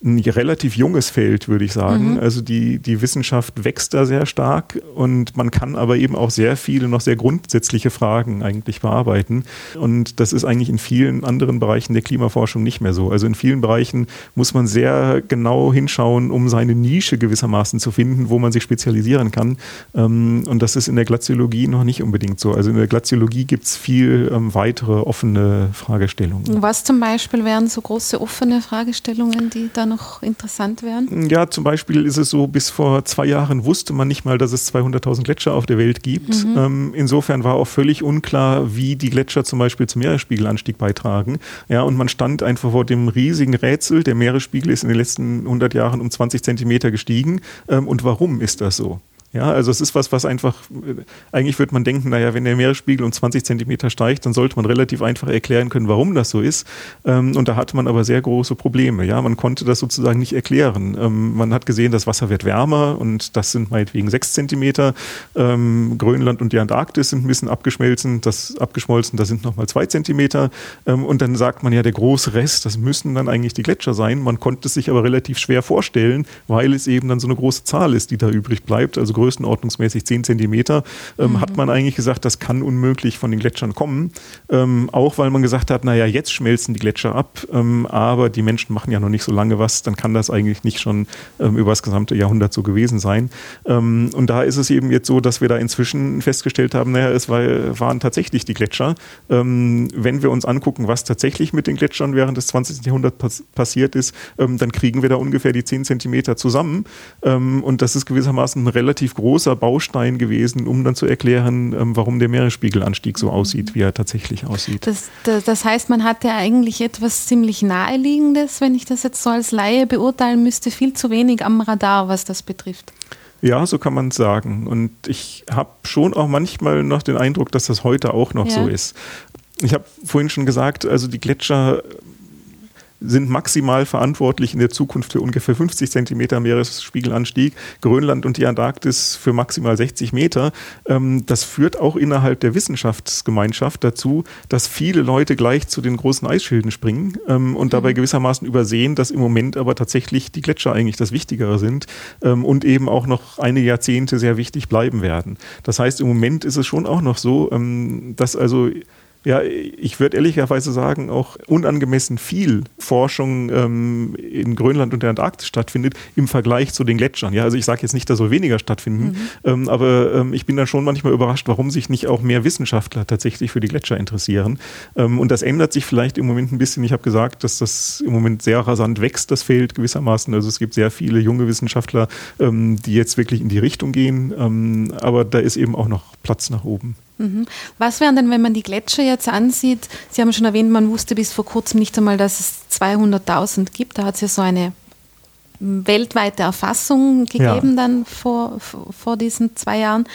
ein relativ junges Feld, würde ich sagen. Mhm. Also die, die Wissenschaft wächst da sehr stark und man kann aber eben auch sehr viele noch sehr grundsätzliche Fragen eigentlich bearbeiten. Und das ist eigentlich in vielen anderen Bereichen der Klimaforschung nicht mehr so. Also in vielen Bereichen muss man sehr genau hinschauen, um seine Nische gewissermaßen zu finden, wo man sich spezialisieren kann. Ähm, und das ist in der Glaziologie noch nicht unbedingt so. Also in der Glaziologie gibt es viel ähm, weitere offene Fragestellungen. Was zum Beispiel wären so große offene Fragestellungen, die dann noch interessant wären? Ja, zum Beispiel ist es so, bis vor zwei Jahren wusste man nicht mal, dass es 200.000 Gletscher auf der Welt gibt. Mhm. Ähm, insofern war auch völlig unklar, wie die Gletscher zum Beispiel zum Meeresspiegelanstieg beitragen. Ja, und man stand einfach vor dem riesigen Rätsel. Der Meeresspiegel ist in den letzten 100 Jahren um 20 Zentimeter gestiegen. Ähm, und warum ist das so? Ja, also es ist was, was einfach, eigentlich würde man denken, naja, wenn der Meeresspiegel um 20 Zentimeter steigt, dann sollte man relativ einfach erklären können, warum das so ist. Ähm, und da hatte man aber sehr große Probleme. Ja, man konnte das sozusagen nicht erklären. Ähm, man hat gesehen, das Wasser wird wärmer und das sind meinetwegen sechs Zentimeter. Ähm, Grönland und die Antarktis sind ein bisschen abgeschmelzen, das abgeschmolzen, das sind nochmal zwei Zentimeter. und dann sagt man ja, der große Rest, das müssen dann eigentlich die Gletscher sein. Man konnte es sich aber relativ schwer vorstellen, weil es eben dann so eine große Zahl ist, die da übrig bleibt. Also größenordnungsmäßig 10 Zentimeter, ähm, mhm. hat man eigentlich gesagt, das kann unmöglich von den Gletschern kommen. Ähm, auch weil man gesagt hat, naja, jetzt schmelzen die Gletscher ab, ähm, aber die Menschen machen ja noch nicht so lange was, dann kann das eigentlich nicht schon ähm, über das gesamte Jahrhundert so gewesen sein. Ähm, und da ist es eben jetzt so, dass wir da inzwischen festgestellt haben, naja, es war, waren tatsächlich die Gletscher. Ähm, wenn wir uns angucken, was tatsächlich mit den Gletschern während des 20. Jahrhunderts pass passiert ist, dann kriegen wir da ungefähr die 10 Zentimeter zusammen. und das ist gewissermaßen ein relativ relativ großer Baustein gewesen, um dann zu erklären, ähm, warum der Meeresspiegelanstieg so aussieht, wie er tatsächlich aussieht. Das, das heißt, man hat ja eigentlich etwas ziemlich Naheliegendes, wenn ich das jetzt so als Laie beurteilen müsste, viel zu wenig am Radar, was das betrifft. Ja, so kann man es sagen. Und ich habe schon auch manchmal noch den Eindruck, dass das heute auch noch ja. so ist. Ich habe vorhin schon gesagt, also die Gletscher sind maximal verantwortlich in der Zukunft für ungefähr 50 Zentimeter Meeresspiegelanstieg, Grönland und die Antarktis für maximal 60 Meter. Ähm, das führt auch innerhalb der Wissenschaftsgemeinschaft dazu, dass viele Leute gleich zu den großen Eisschilden springen ähm, und dabei mhm. gewissermaßen übersehen, dass im Moment aber tatsächlich die Gletscher eigentlich das Wichtigere sind ähm, und eben auch noch einige Jahrzehnte sehr wichtig bleiben werden. Das heißt, im Moment ist es schon auch noch so, dass also ja, ich würde ehrlicherweise sagen, auch unangemessen viel Forschung ähm, in Grönland und der Antarktis stattfindet im Vergleich zu den Gletschern. Ja, also ich sage jetzt nicht, da soll weniger stattfinden, mhm. ähm, aber ähm, ich bin da schon manchmal überrascht, warum sich nicht auch mehr Wissenschaftler tatsächlich für die Gletscher interessieren. Ähm, und das ändert sich vielleicht im Moment ein bisschen. Ich habe gesagt, dass das im Moment sehr rasant wächst, das Feld gewissermaßen. Also es gibt sehr viele junge Wissenschaftler, ähm, die jetzt wirklich in die Richtung gehen, ähm, aber da ist eben auch noch Platz nach oben. Mhm. Was wären denn, wenn man die Gletscher jetzt ansieht? Sie haben schon erwähnt, man wusste bis vor kurzem nicht einmal, dass es 200.000 gibt. Da hat es ja so eine weltweite Erfassung gegeben ja. dann vor, vor diesen zwei Jahren.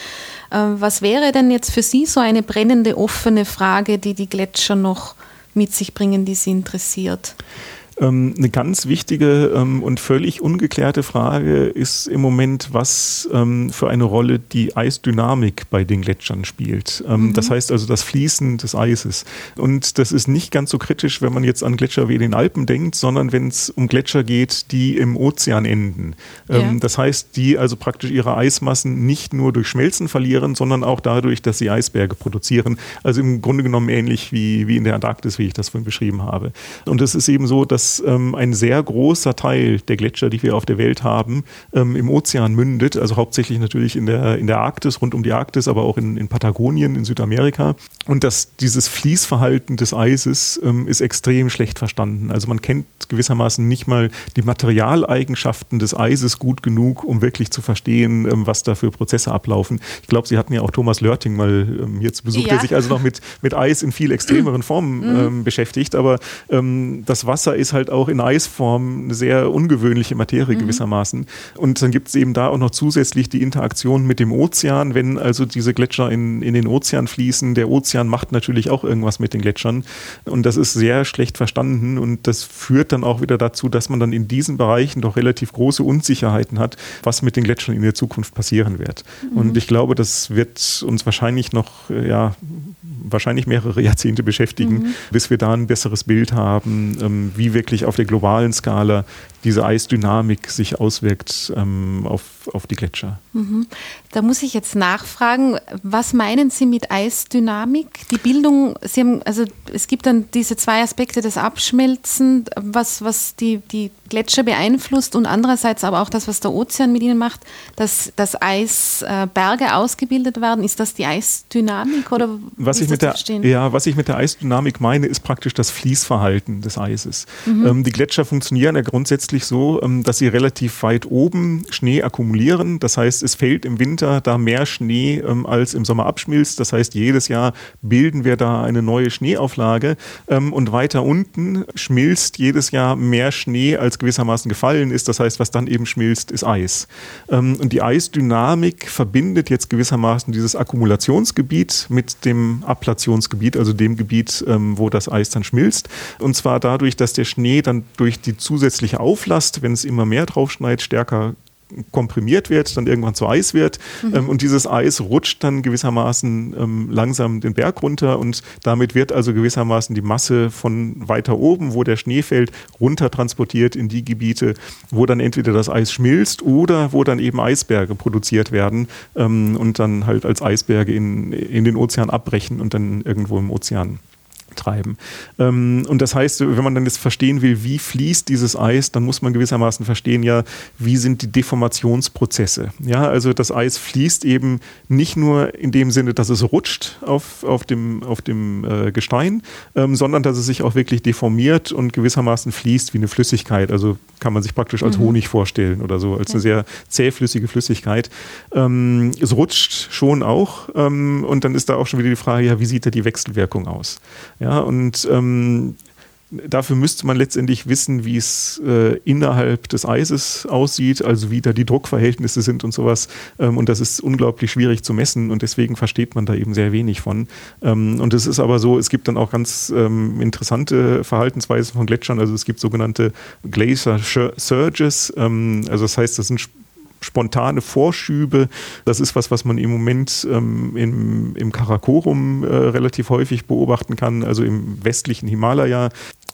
Äh, was wäre denn jetzt für Sie so eine brennende, offene Frage, die die Gletscher noch mit sich bringen, die Sie interessiert? Ähm, eine ganz wichtige ähm, und völlig ungeklärte Frage ist im Moment, was ähm, für eine Rolle die Eisdynamik bei den Gletschern spielt. Mhm. Das heißt also das Fließen des Eises. Und das ist nicht ganz so kritisch, wenn man jetzt an Gletscher wie in den Alpen denkt, sondern wenn es um Gletscher geht, die im Ozean enden. Ja. Das heißt, die also praktisch ihre Eismassen nicht nur durch Schmelzen verlieren, sondern auch dadurch, dass sie Eisberge produzieren. Also im Grunde genommen ähnlich wie, wie in der Antarktis, wie ich das vorhin beschrieben habe. Und es ist eben so, dass dass ähm, ein sehr großer Teil der Gletscher, die wir auf der Welt haben, ähm, im Ozean mündet. Also hauptsächlich natürlich in der, in der Arktis, rund um die Arktis, aber auch in, in Patagonien, in Südamerika. Und dass dieses Fließverhalten des Eises ähm, ist extrem schlecht verstanden. Also man kennt gewissermaßen nicht mal die Materialeigenschaften des Eises gut genug, um wirklich zu verstehen, ähm, was da für Prozesse ablaufen. Ich glaube, Sie hatten ja auch Thomas Lörting mal ähm, hier zu Besuch, ja. der sich also noch mit, mit Eis in viel extremeren Formen mhm. ähm, beschäftigt. Aber das Wasser ist halt halt auch in Eisform eine sehr ungewöhnliche Materie mhm. gewissermaßen. Und dann gibt es eben da auch noch zusätzlich die Interaktion mit dem Ozean, wenn also diese Gletscher in, in den Ozean fließen. Der Ozean macht natürlich auch irgendwas mit den Gletschern. Und das ist sehr schlecht verstanden. Und das führt dann auch wieder dazu, dass man dann in diesen Bereichen doch relativ große Unsicherheiten hat, was mit den Gletschern in der Zukunft passieren wird. Mhm. Und ich glaube, das wird uns wahrscheinlich noch, ja, wahrscheinlich mehrere Jahrzehnte beschäftigen, mhm. bis wir da ein besseres Bild haben, ähm, wie wirklich auf der globalen Skala diese Eisdynamik sich auswirkt ähm, auf, auf die Gletscher. Mhm. Da muss ich jetzt nachfragen, was meinen Sie mit Eisdynamik? Die Bildung, Sie haben, also es gibt dann diese zwei Aspekte, das Abschmelzen, was, was die, die Gletscher beeinflusst und andererseits aber auch das, was der Ozean mit ihnen macht, dass, dass Eisberge äh, ausgebildet werden. Ist das die Eisdynamik oder was ich mit der, Ja, was ich mit der Eisdynamik meine, ist praktisch das Fließverhalten des Eises. Mhm. Ähm, die Gletscher funktionieren ja grundsätzlich so, ähm, dass sie relativ weit oben Schnee akkumulieren. Das heißt, es fällt im Winter da mehr Schnee ähm, als im Sommer abschmilzt. Das heißt, jedes Jahr bilden wir da eine neue Schneeauflage ähm, und weiter unten schmilzt jedes Jahr mehr Schnee als gewissermaßen gefallen ist. Das heißt, was dann eben schmilzt, ist Eis. Und die Eisdynamik verbindet jetzt gewissermaßen dieses Akkumulationsgebiet mit dem Ablationsgebiet, also dem Gebiet, wo das Eis dann schmilzt. Und zwar dadurch, dass der Schnee dann durch die zusätzliche Auflast, wenn es immer mehr draufschneit, stärker komprimiert wird, dann irgendwann zu Eis wird. Mhm. Ähm, und dieses Eis rutscht dann gewissermaßen ähm, langsam den Berg runter und damit wird also gewissermaßen die Masse von weiter oben, wo der Schnee fällt, runter transportiert in die Gebiete, wo dann entweder das Eis schmilzt oder wo dann eben Eisberge produziert werden ähm, und dann halt als Eisberge in, in den Ozean abbrechen und dann irgendwo im Ozean treiben. Ähm, und das heißt, wenn man dann jetzt verstehen will, wie fließt dieses Eis, dann muss man gewissermaßen verstehen, ja, wie sind die Deformationsprozesse. Ja, also das Eis fließt eben nicht nur in dem Sinne, dass es rutscht auf, auf dem, auf dem äh, Gestein, ähm, sondern dass es sich auch wirklich deformiert und gewissermaßen fließt wie eine Flüssigkeit. Also kann man sich praktisch als mhm. Honig vorstellen oder so, als ja. eine sehr zähflüssige Flüssigkeit. Ähm, es rutscht schon auch ähm, und dann ist da auch schon wieder die Frage, ja, wie sieht da die Wechselwirkung aus? Ja, ja, und ähm, dafür müsste man letztendlich wissen, wie es äh, innerhalb des Eises aussieht, also wie da die Druckverhältnisse sind und sowas. Ähm, und das ist unglaublich schwierig zu messen und deswegen versteht man da eben sehr wenig von. Ähm, und es ist aber so, es gibt dann auch ganz ähm, interessante Verhaltensweisen von Gletschern. Also es gibt sogenannte Glacier Surges. Ähm, also das heißt, das sind spontane Vorschübe. Das ist was, was man im Moment ähm, im, im Karakorum äh, relativ häufig beobachten kann, also im westlichen Himalaya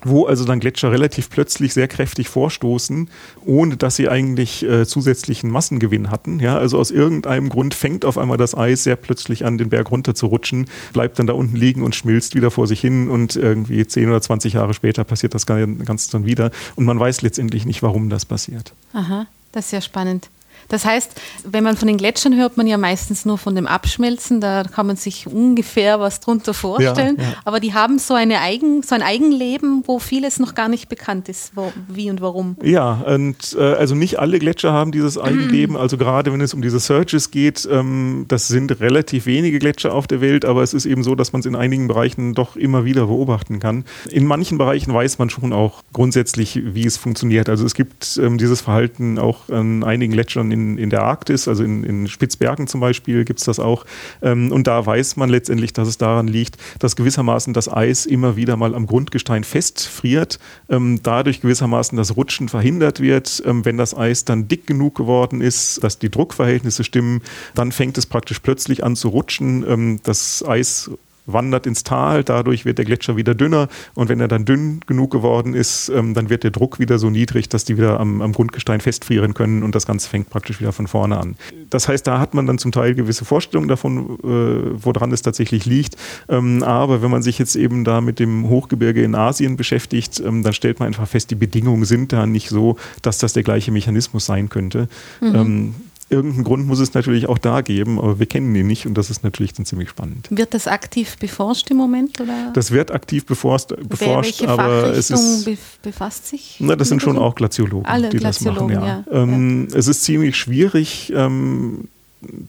wo also dann Gletscher relativ plötzlich sehr kräftig vorstoßen, ohne dass sie eigentlich äh, zusätzlichen Massengewinn hatten. Ja, also aus irgendeinem Grund fängt auf einmal das Eis sehr plötzlich an, den Berg runter zu rutschen, bleibt dann da unten liegen und schmilzt wieder vor sich hin und irgendwie 10 oder 20 Jahre später passiert das Ganze dann wieder und man weiß letztendlich nicht, warum das passiert. Aha, das ist ja spannend. Das heißt, wenn man von den Gletschern hört, man ja meistens nur von dem Abschmelzen, da kann man sich ungefähr was drunter vorstellen. Ja, ja. Aber die haben so, eine Eigen, so ein Eigenleben, wo vieles noch gar nicht bekannt ist, wo, wie und warum. Ja, und äh, also nicht alle Gletscher haben dieses Eigenleben. Also gerade wenn es um diese Searches geht, ähm, das sind relativ wenige Gletscher auf der Welt, aber es ist eben so, dass man es in einigen Bereichen doch immer wieder beobachten kann. In manchen Bereichen weiß man schon auch grundsätzlich, wie es funktioniert. Also es gibt ähm, dieses Verhalten auch an einigen Gletschern in, in der Arktis, also in, in Spitzbergen zum Beispiel gibt es das auch. Ähm, und da weiß man letztendlich, dass es daran liegt, dass gewissermaßen das Eis immer wieder mal am Grundgestein festfriert, ähm, dadurch gewissermaßen das Rutschen verhindert wird. Ähm, wenn das Eis dann dick genug geworden ist, dass die Druckverhältnisse stimmen, dann fängt es praktisch plötzlich an zu rutschen. Ähm, das Eis wandert ins Tal, dadurch wird der Gletscher wieder dünner und wenn er dann dünn genug geworden ist, ähm, dann wird der Druck wieder so niedrig, dass die wieder am, am, Grundgestein festfrieren können und das Ganze fängt praktisch wieder von vorne an. Das heißt, da hat man dann zum Teil gewisse Vorstellungen davon, äh, woran es tatsächlich liegt. Ähm, aber wenn man sich jetzt eben da mit dem Hochgebirge in Asien beschäftigt, ähm, dann stellt man einfach fest, die Bedingungen sind da nicht so, dass das der gleiche Mechanismus sein könnte. Mhm. Irgendeinen Grund muss es natürlich auch da geben, aber wir kennen ihn nicht und das ist natürlich dann ziemlich spannend. Wird das aktiv beforscht im Moment? Oder? Das wird aktiv beforscht, beforscht aber es ist. befasst sich? Na, das sind schon auch Glaziologen, Alle die Glaziologen, das machen. Ja. ja. Ähm, ja. Es ist ziemlich schwierig, ähm,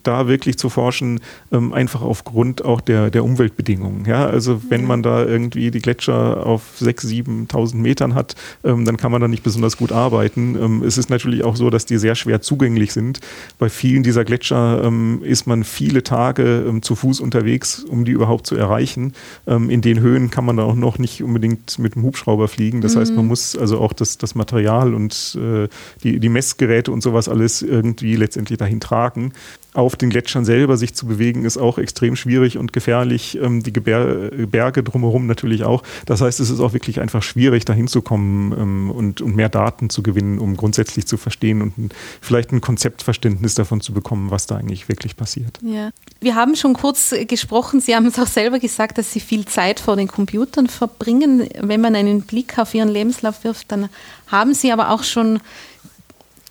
da wirklich zu forschen, ähm, einfach aufgrund auch der, der Umweltbedingungen. Ja? Also wenn mhm. man da irgendwie die Gletscher auf 6.000, 7.000 Metern hat, ähm, dann kann man da nicht besonders gut arbeiten. Ähm, es ist natürlich auch so, dass die sehr schwer zugänglich sind. Bei vielen dieser Gletscher ähm, ist man viele Tage ähm, zu Fuß unterwegs, um die überhaupt zu erreichen. Ähm, in den Höhen kann man da auch noch nicht unbedingt mit dem Hubschrauber fliegen. Das mhm. heißt, man muss also auch das, das Material und äh, die, die Messgeräte und sowas alles irgendwie letztendlich dahin tragen auf den Gletschern selber sich zu bewegen, ist auch extrem schwierig und gefährlich. Ähm, die Berge drumherum natürlich auch. Das heißt, es ist auch wirklich einfach schwierig, da hinzukommen ähm, und, und mehr Daten zu gewinnen, um grundsätzlich zu verstehen und vielleicht ein Konzeptverständnis davon zu bekommen, was da eigentlich wirklich passiert. Ja. Wir haben schon kurz gesprochen, Sie haben es auch selber gesagt, dass Sie viel Zeit vor den Computern verbringen. Wenn man einen Blick auf Ihren Lebenslauf wirft, dann haben Sie aber auch schon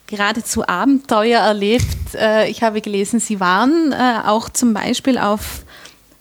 geradezu Abenteuer erlebt. Äh, ich habe gelesen, Sie waren äh, auch zum Beispiel auf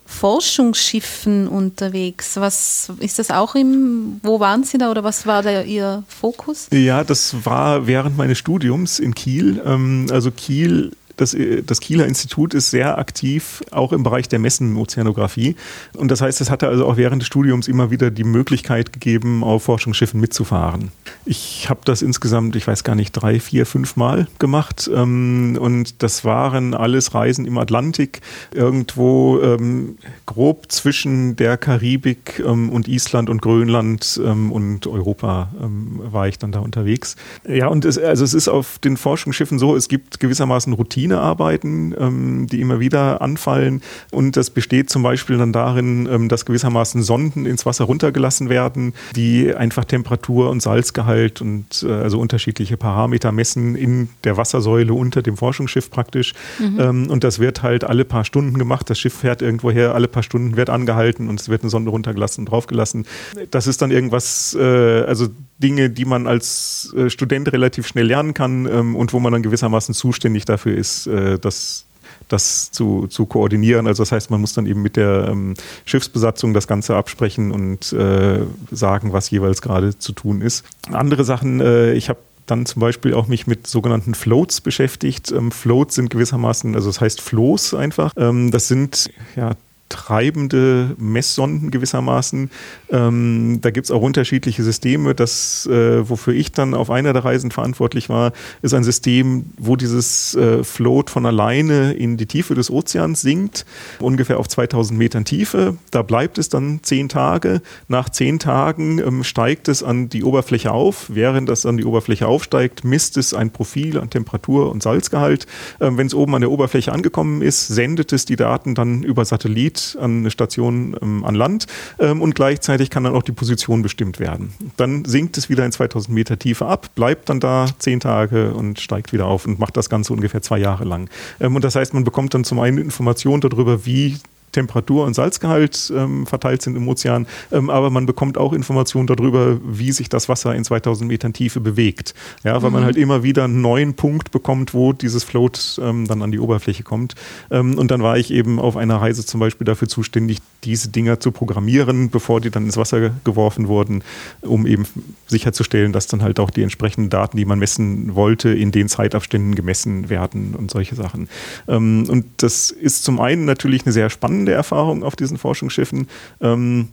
Forschungsschiffen unterwegs. Was ist das auch im, wo waren Sie da oder was war da Ihr Fokus? Ja, das war während meines Studiums in Kiel. Ähm, also Kiel das, äh, das Kieler Institut ist sehr aktiv, auch im Bereich der Messenozeanographie. Und das heißt, es hatte also auch während des Studiums immer wieder die Möglichkeit gegeben, auf Forschungsschiffen mitzufahren. Ich habe das insgesamt, ich weiß gar nicht, drei, vier, fünf Mal gemacht. Ähm, und das waren alles Reisen im Atlantik, irgendwo ähm, grob zwischen der Karibik ähm, und Island und Grönland und Europa war ich dann da unterwegs. Ja, und es, also es ist auf den Forschungsschiffen so, es gibt gewissermaßen Routinen Routinearbeiten, ähm, die immer wieder anfallen. Und das besteht zum Beispiel dann darin, ähm, dass gewissermaßen Sonden ins Wasser runtergelassen werden, die einfach Temperatur und Salzgehalt und äh, also unterschiedliche Parameter messen in der Wassersäule unter dem Forschungsschiff praktisch. Mhm. Ähm, und das wird halt alle paar Stunden gemacht. Das Schiff fährt irgendwo her, alle paar Stunden wird angehalten und es wird eine Sonde runtergelassen, draufgelassen. Das ist dann irgendwas, äh, also Dinge, die man als äh, Student relativ schnell lernen kann ähm, und wo man dann gewissermaßen zuständig dafür ist, äh, das das zu, zu koordinieren. Also das heißt, man muss dann eben mit der ähm, Schiffsbesatzung das Ganze absprechen und äh, sagen, was jeweils gerade zu tun ist. Andere Sachen, äh, ich habe dann zum Beispiel auch mich mit sogenannten Floats beschäftigt. Ähm, Floats sind gewissermaßen, also das heißt Flows einfach. Ähm, das sind ja treibende Messsonden gewissermaßen. Ähm, da gibt es auch unterschiedliche Systeme. Das, äh, wofür ich dann auf einer der Reisen verantwortlich war, ist ein System, wo dieses äh, Float von alleine in die Tiefe des Ozeans sinkt, ungefähr auf 2000 Metern Tiefe. Da bleibt es dann zehn Tage. Nach zehn Tagen ähm, steigt es an die Oberfläche auf. Während es an die Oberfläche aufsteigt, misst es ein Profil an Temperatur und Salzgehalt. Ähm, Wenn es oben an der Oberfläche angekommen ist, sendet es die Daten dann über Satellit An eine Station ähm, an Land ähm, und gleichzeitig kann dann auch die Position bestimmt werden. Dann sinkt es wieder in 2000 Meter Tiefe ab, bleibt dann da zehn Tage und steigt wieder auf und macht das Ganze ungefähr zwei Jahre lang. Ähm, und das heißt, man bekommt dann zum einen Informationen darüber, wie Temperatur und Salzgehalt ähm, verteilt sind im Ozean, ähm, aber man bekommt auch Informationen darüber, wie sich das Wasser in 2000 Metern Tiefe bewegt. Ja, weil mhm. man halt immer wieder einen neuen Punkt bekommt, wo dieses Float ähm, dann an die Oberfläche kommt. Ähm, und dann war ich eben auf einer Reise zum Beispiel dafür zuständig, diese Dinger zu programmieren, bevor die dann ins Wasser geworfen wurden, um eben sicherzustellen, dass dann halt auch die entsprechenden Daten, die man messen wollte, in den Zeitabständen gemessen werden und solche Sachen. Ähm, und das ist zum einen natürlich eine sehr spannende Erfahrung auf diesen Forschungsschiffen. Ähm,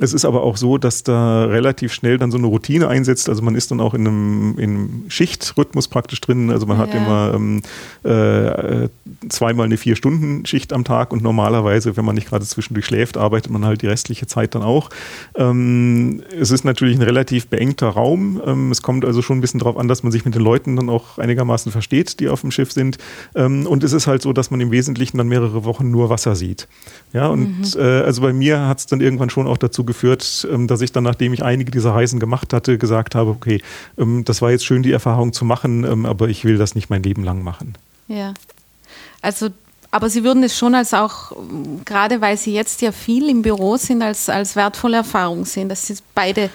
es ist aber auch so, dass da relativ schnell dann so eine Routine einsetzt. Also man ist dann auch in einem, in einem Schichtrhythmus praktisch drin. Also man ja. hat immer ähm, äh, zweimal eine Vier-Stunden-Schicht am Tag und normalerweise, wenn man nicht gerade zwischendurch schläft, arbeitet man halt die restliche Zeit dann auch. Ähm, es ist natürlich ein relativ beengter Raum. Ähm, es kommt also schon ein bisschen darauf an, dass man sich mit den Leuten dann auch einigermaßen versteht, die auf dem Schiff sind. Ähm, und es ist halt so, dass man im Wesentlichen dann mehrere Wochen nur Wasser sieht. Ja, und mhm. äh, also bei mir hat es dann irgendwann schon auch dazu geführt, ähm, dass ich dann, nachdem ich einige dieser Reisen gemacht hatte, gesagt habe, okay, ähm, das war jetzt schön, die Erfahrung zu machen, ähm, aber ich will das nicht mein Leben lang machen. Ja. Also aber Sie würden es schon als auch, gerade weil Sie jetzt ja viel im Büro sind, als, als wertvolle Erfahrung sehen, dass Sie beide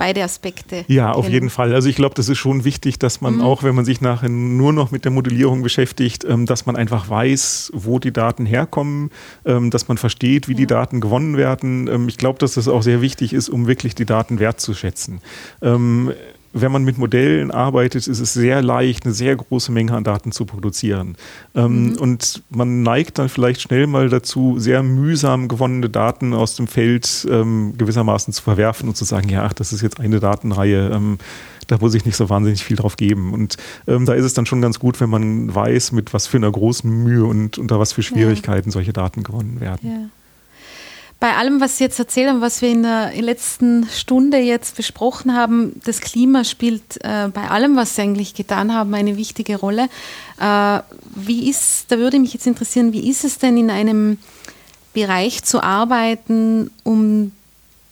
beide Aspekte. Ja, auf jeden Fall. Also ich glaube, das ist schon wichtig, dass man mhm. auch, wenn man sich nachher nur noch mit der Modellierung beschäftigt, ähm, dass man einfach weiß, wo die Daten herkommen, ähm, dass man versteht, wie ja. die Daten gewonnen werden. Ähm, ich glaube, dass das auch sehr wichtig ist, um wirklich die Daten wertzuschätzen. Wenn man mit Modellen arbeitet, ist es sehr leicht, eine sehr große Menge an Daten zu produzieren. Ähm, mhm. Und man neigt dann vielleicht schnell mal dazu, sehr mühsam gewonnene Daten aus dem Feld ähm, gewissermaßen zu verwerfen und zu sagen, ja, ach, das ist jetzt eine Datenreihe. Ähm, da muss ich nicht so wahnsinnig viel drauf geben. Und ähm, da ist es dann schon ganz gut, wenn man weiß, mit was für einer großen Mühe und unter was für Schwierigkeiten ja. solche Daten gewonnen werden. Bei allem, was Sie jetzt erzählt haben, was wir in der letzten Stunde jetzt besprochen haben, das Klima spielt äh, bei allem, was Sie eigentlich getan haben, eine wichtige Rolle. Äh, wie ist, da würde mich jetzt interessieren, wie ist es denn in einem Bereich zu arbeiten, um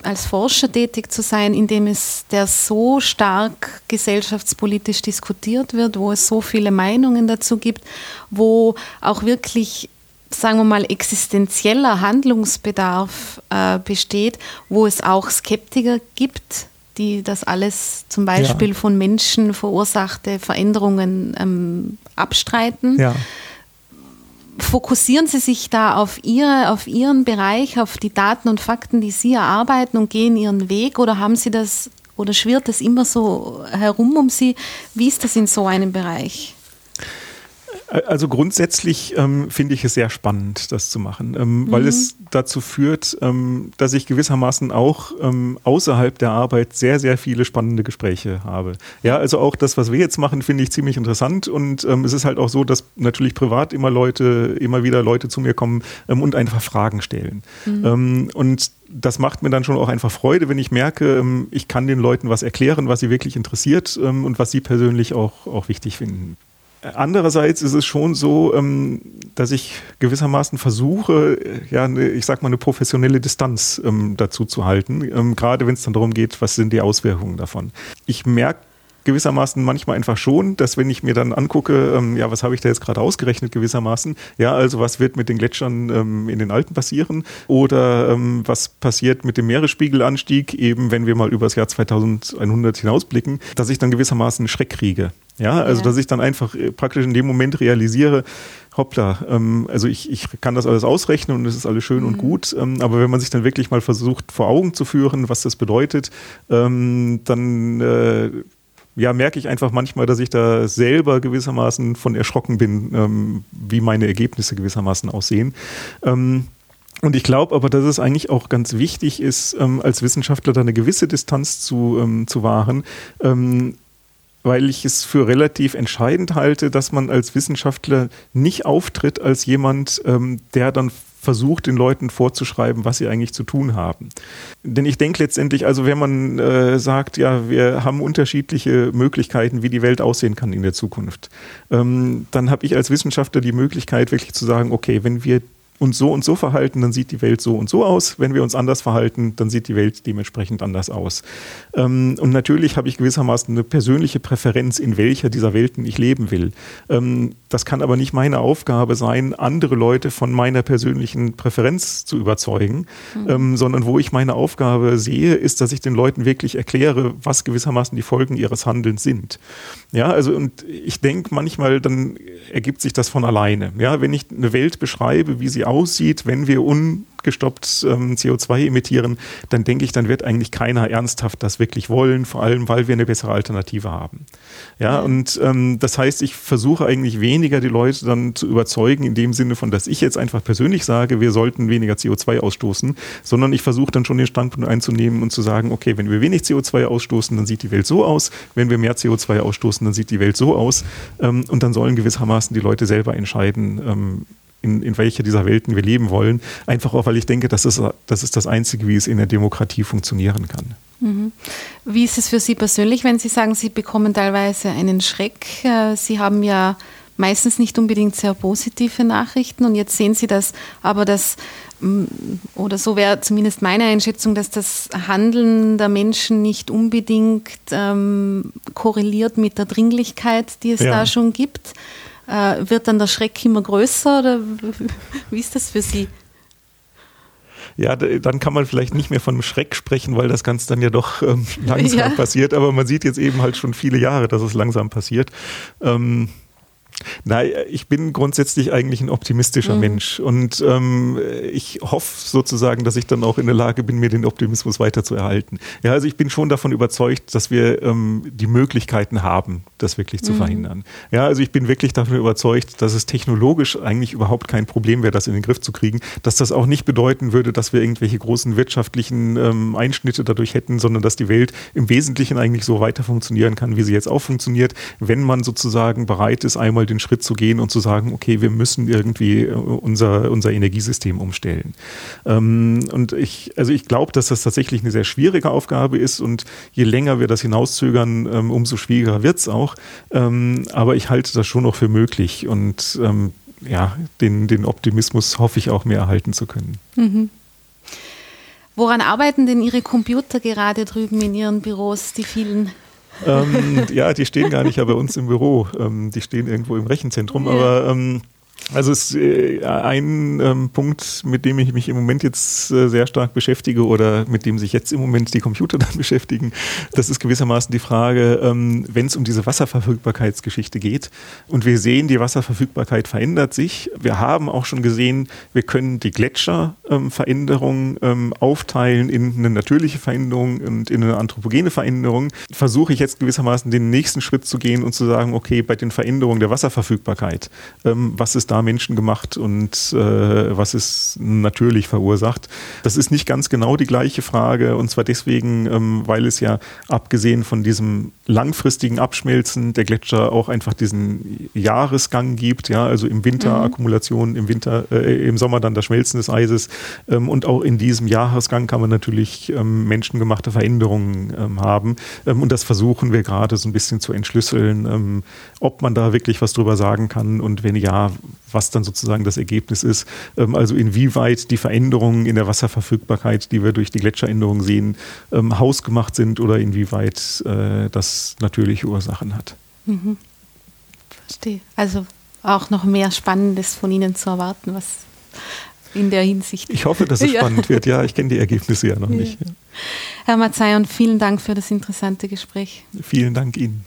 als Forscher tätig zu sein, in dem es der so stark gesellschaftspolitisch diskutiert wird, wo es so viele Meinungen dazu gibt, wo auch wirklich sagen wir mal, existenzieller Handlungsbedarf äh, besteht, wo es auch Skeptiker gibt, die das alles zum Beispiel ja. von Menschen verursachte Veränderungen ähm, abstreiten. Ja. Fokussieren Sie sich da auf, Ihre, auf Ihren Bereich, auf die Daten und Fakten, die Sie erarbeiten und gehen Ihren Weg oder haben Sie das oder schwirrt das immer so herum um Sie? Wie ist das in so einem Bereich? Also grundsätzlich ähm, finde ich es sehr spannend, das zu machen, ähm, mhm. weil es dazu führt, ähm, dass ich gewissermaßen auch ähm, außerhalb der Arbeit sehr, sehr viele spannende Gespräche habe. Ja, also auch das, was wir jetzt machen, finde ich ziemlich interessant und ähm, es ist halt auch so, dass natürlich privat immer Leute, immer wieder Leute zu mir kommen ähm, und einfach Fragen stellen. Mhm. und das macht mir dann schon auch einfach Freude, wenn ich merke, ich kann den Leuten was erklären, was sie wirklich interessiert und was sie persönlich auch, auch wichtig finden. Andererseits ist es schon so, ähm, dass ich gewissermaßen versuche, ja, ich sag mal, eine professionelle Distanz ähm, dazu zu halten, ähm, gerade wenn es dann darum geht, was sind die Auswirkungen davon. Ich merke gewissermaßen manchmal einfach schon, dass wenn ich mir dann angucke, ja, was habe ich da jetzt gerade ausgerechnet gewissermaßen, ja, also was wird mit den Gletschern in den Alpen passieren oder was passiert mit dem Meeresspiegelanstieg, eben wenn wir mal über das Jahr 2100 hinausblicken, dass ich dann gewissermaßen Schreck kriege. Ja, also ja. dass ich dann einfach äh, praktisch in dem Moment realisiere, hoppla, ähm, also ich, ich kann das alles ausrechnen und es ist alles schön mhm. und gut, ähm, aber wenn man sich dann wirklich mal versucht vor Augen zu führen, was das bedeutet, ähm, dann äh, ja, merke ich einfach manchmal, dass ich da selber gewissermaßen von erschrocken bin, ähm, wie meine Ergebnisse gewissermaßen aussehen. Ähm, und ich glaube aber, dass es eigentlich auch ganz wichtig ist, ähm, als Wissenschaftler da eine gewisse Distanz zu, ähm, zu wahren, ähm, weil ich es für relativ entscheidend halte, dass man als Wissenschaftler nicht auftritt als jemand, ähm, der dann versucht, den Leuten vorzuschreiben, was sie eigentlich zu tun haben. Denn ich denke letztendlich, also wenn man äh, sagt, ja, wir haben unterschiedliche Möglichkeiten, wie die Welt aussehen kann in der Zukunft, ähm, dann habe ich als Wissenschaftler die Möglichkeit, wirklich zu sagen, okay, wenn wir uns so und so verhalten, dann sieht die Welt so und so aus. Wenn wir uns anders verhalten, dann sieht die Welt dementsprechend anders aus. Ähm, und natürlich habe ich gewissermaßen eine persönliche Präferenz, in welcher dieser Welten ich leben will. Ähm, das kann aber nicht meine Aufgabe sein, andere Leute von meiner persönlichen Präferenz zu überzeugen, mhm. ähm, sondern wo ich meine Aufgabe sehe, ist, dass ich den Leuten wirklich erkläre, was gewissermaßen die Folgen ihres Handelns sind. Ja, also und ich denke manchmal, dann ergibt sich das von alleine. Ja, wenn ich eine Welt beschreibe, wie sie aussieht, wenn wir un gestoppt ähm, CO2 emittieren, dann denke ich, dann wird eigentlich keiner ernsthaft das wirklich wollen, vor allem weil wir eine bessere Alternative haben. Ja, und ähm, das heißt, ich versuche eigentlich weniger die Leute dann zu überzeugen, in dem Sinne von, dass ich jetzt einfach persönlich sage, wir sollten weniger CO2 ausstoßen, sondern ich versuche dann schon den Standpunkt einzunehmen und zu sagen, okay, wenn wir wenig CO2 ausstoßen, dann sieht die Welt so aus, wenn wir mehr CO2 ausstoßen, dann sieht die Welt so aus. Ähm, und dann sollen gewissermaßen die Leute selber entscheiden, ähm, in, in welcher dieser Welten wir leben wollen. Einfach auch, weil ich denke, das ist, das ist das Einzige, wie es in der Demokratie funktionieren kann. Mhm. Wie ist es für Sie persönlich, wenn Sie sagen, Sie bekommen teilweise einen Schreck? Äh, Sie haben ja meistens nicht unbedingt sehr positive Nachrichten und jetzt sehen Sie das, aber das, mm, oder so wäre zumindest meine Einschätzung, dass das Handeln der Menschen nicht unbedingt ähm, korreliert mit der Dringlichkeit, die es ja. da schon gibt. Äh, wird dann der Schreck immer größer oder *laughs* wie ist das für Sie? Ja, dann kann man vielleicht nicht mehr von einem Schreck sprechen, weil das Ganze dann ja doch ähm, *laughs* langsam ja. passiert. Aber man sieht jetzt eben halt schon viele Jahre, dass es langsam passiert. Ähm, Nein, ich bin grundsätzlich eigentlich ein optimistischer mhm. Mensch und ähm, ich hoffe sozusagen, dass ich dann auch in der Lage bin, mir den Optimismus weiter zu erhalten. Ja, also ich bin schon davon überzeugt, dass wir ähm, die Möglichkeiten haben, das wirklich zu mhm. verhindern. Ja, also ich bin wirklich davon überzeugt, dass es technologisch eigentlich überhaupt kein Problem wäre, das in den Griff zu kriegen, dass das auch nicht bedeuten würde, dass wir irgendwelche großen wirtschaftlichen ähm, Einschnitte dadurch hätten, sondern dass die Welt im Wesentlichen eigentlich so weiter funktionieren kann, wie sie jetzt auch funktioniert, wenn man sozusagen bereit ist, einmal den Schritt zu gehen und zu sagen, okay, wir müssen irgendwie äh, unser, unser Energiesystem umstellen. Ähm, und ich, also ich glaube, dass das tatsächlich eine sehr schwierige Aufgabe ist und je länger wir das hinauszögern, ähm, umso schwieriger wird es auch. Ähm, aber ich halte das schon noch für möglich und ähm, ja, den, den Optimismus hoffe ich auch mehr erhalten zu können. Mhm. Woran arbeiten denn Ihre Computer gerade drüben in Ihren Büros, die vielen? Ähm, ja, die stehen gar nicht ja bei uns im Büro. Ähm, die stehen irgendwo im Rechenzentrum. Ja. Aber ähm, also ist äh, ein ähm, Punkt, mit dem ich mich im Moment jetzt äh, sehr stark beschäftige oder mit dem sich jetzt im Moment die Computer dann *laughs* beschäftigen. Das ist gewissermaßen die Frage, ähm, wenn es um diese Wasserverfügbarkeitsgeschichte geht. Und wir sehen, die Wasserverfügbarkeit verändert sich. Wir haben auch schon gesehen, wir können die Gletscherveränderung ähm, aufteilen in eine natürliche Veränderung und in eine anthropogene Veränderung. Versuche ich jetzt gewissermaßen den nächsten Schritt zu gehen und zu sagen, okay, bei den Veränderungen der Wasserverfügbarkeit, ähm, was ist da menschengemacht und äh, was ist natürlich verursacht. Das ist nicht ganz genau die gleiche Frage und zwar deswegen, ähm, weil es ja abgesehen von diesem langfristigen Abschmelzen der Gletscher auch einfach diesen Jahresgang gibt, ja, also im Winter mhm. Akkumulation, im Winter, äh, im Sommer dann das Schmelzen des Eises ähm, und auch in diesem Jahresgang kann man natürlich ähm, menschengemachte Veränderungen ähm, haben ähm, und das versuchen wir gerade so ein bisschen zu entschlüsseln, ähm, ob man da wirklich was drüber sagen kann und wenn ja, was dann sozusagen das Ergebnis ist. Ähm, also inwieweit die Veränderungen in der Wasserverfügbarkeit, die wir durch die Gletscheränderung sehen, ähm, hausgemacht sind oder inwieweit äh, das natürliche Ursachen hat. Mhm. Verstehe. Also auch noch mehr Spannendes von Ihnen zu erwarten, was in der Hinsicht. Ich hoffe, dass es *laughs* ja. spannend wird. Ja, ich kenne die Ergebnisse ja noch ja. nicht. Herr Mazayon, vielen Dank für das interessante Gespräch. Vielen Dank Ihnen.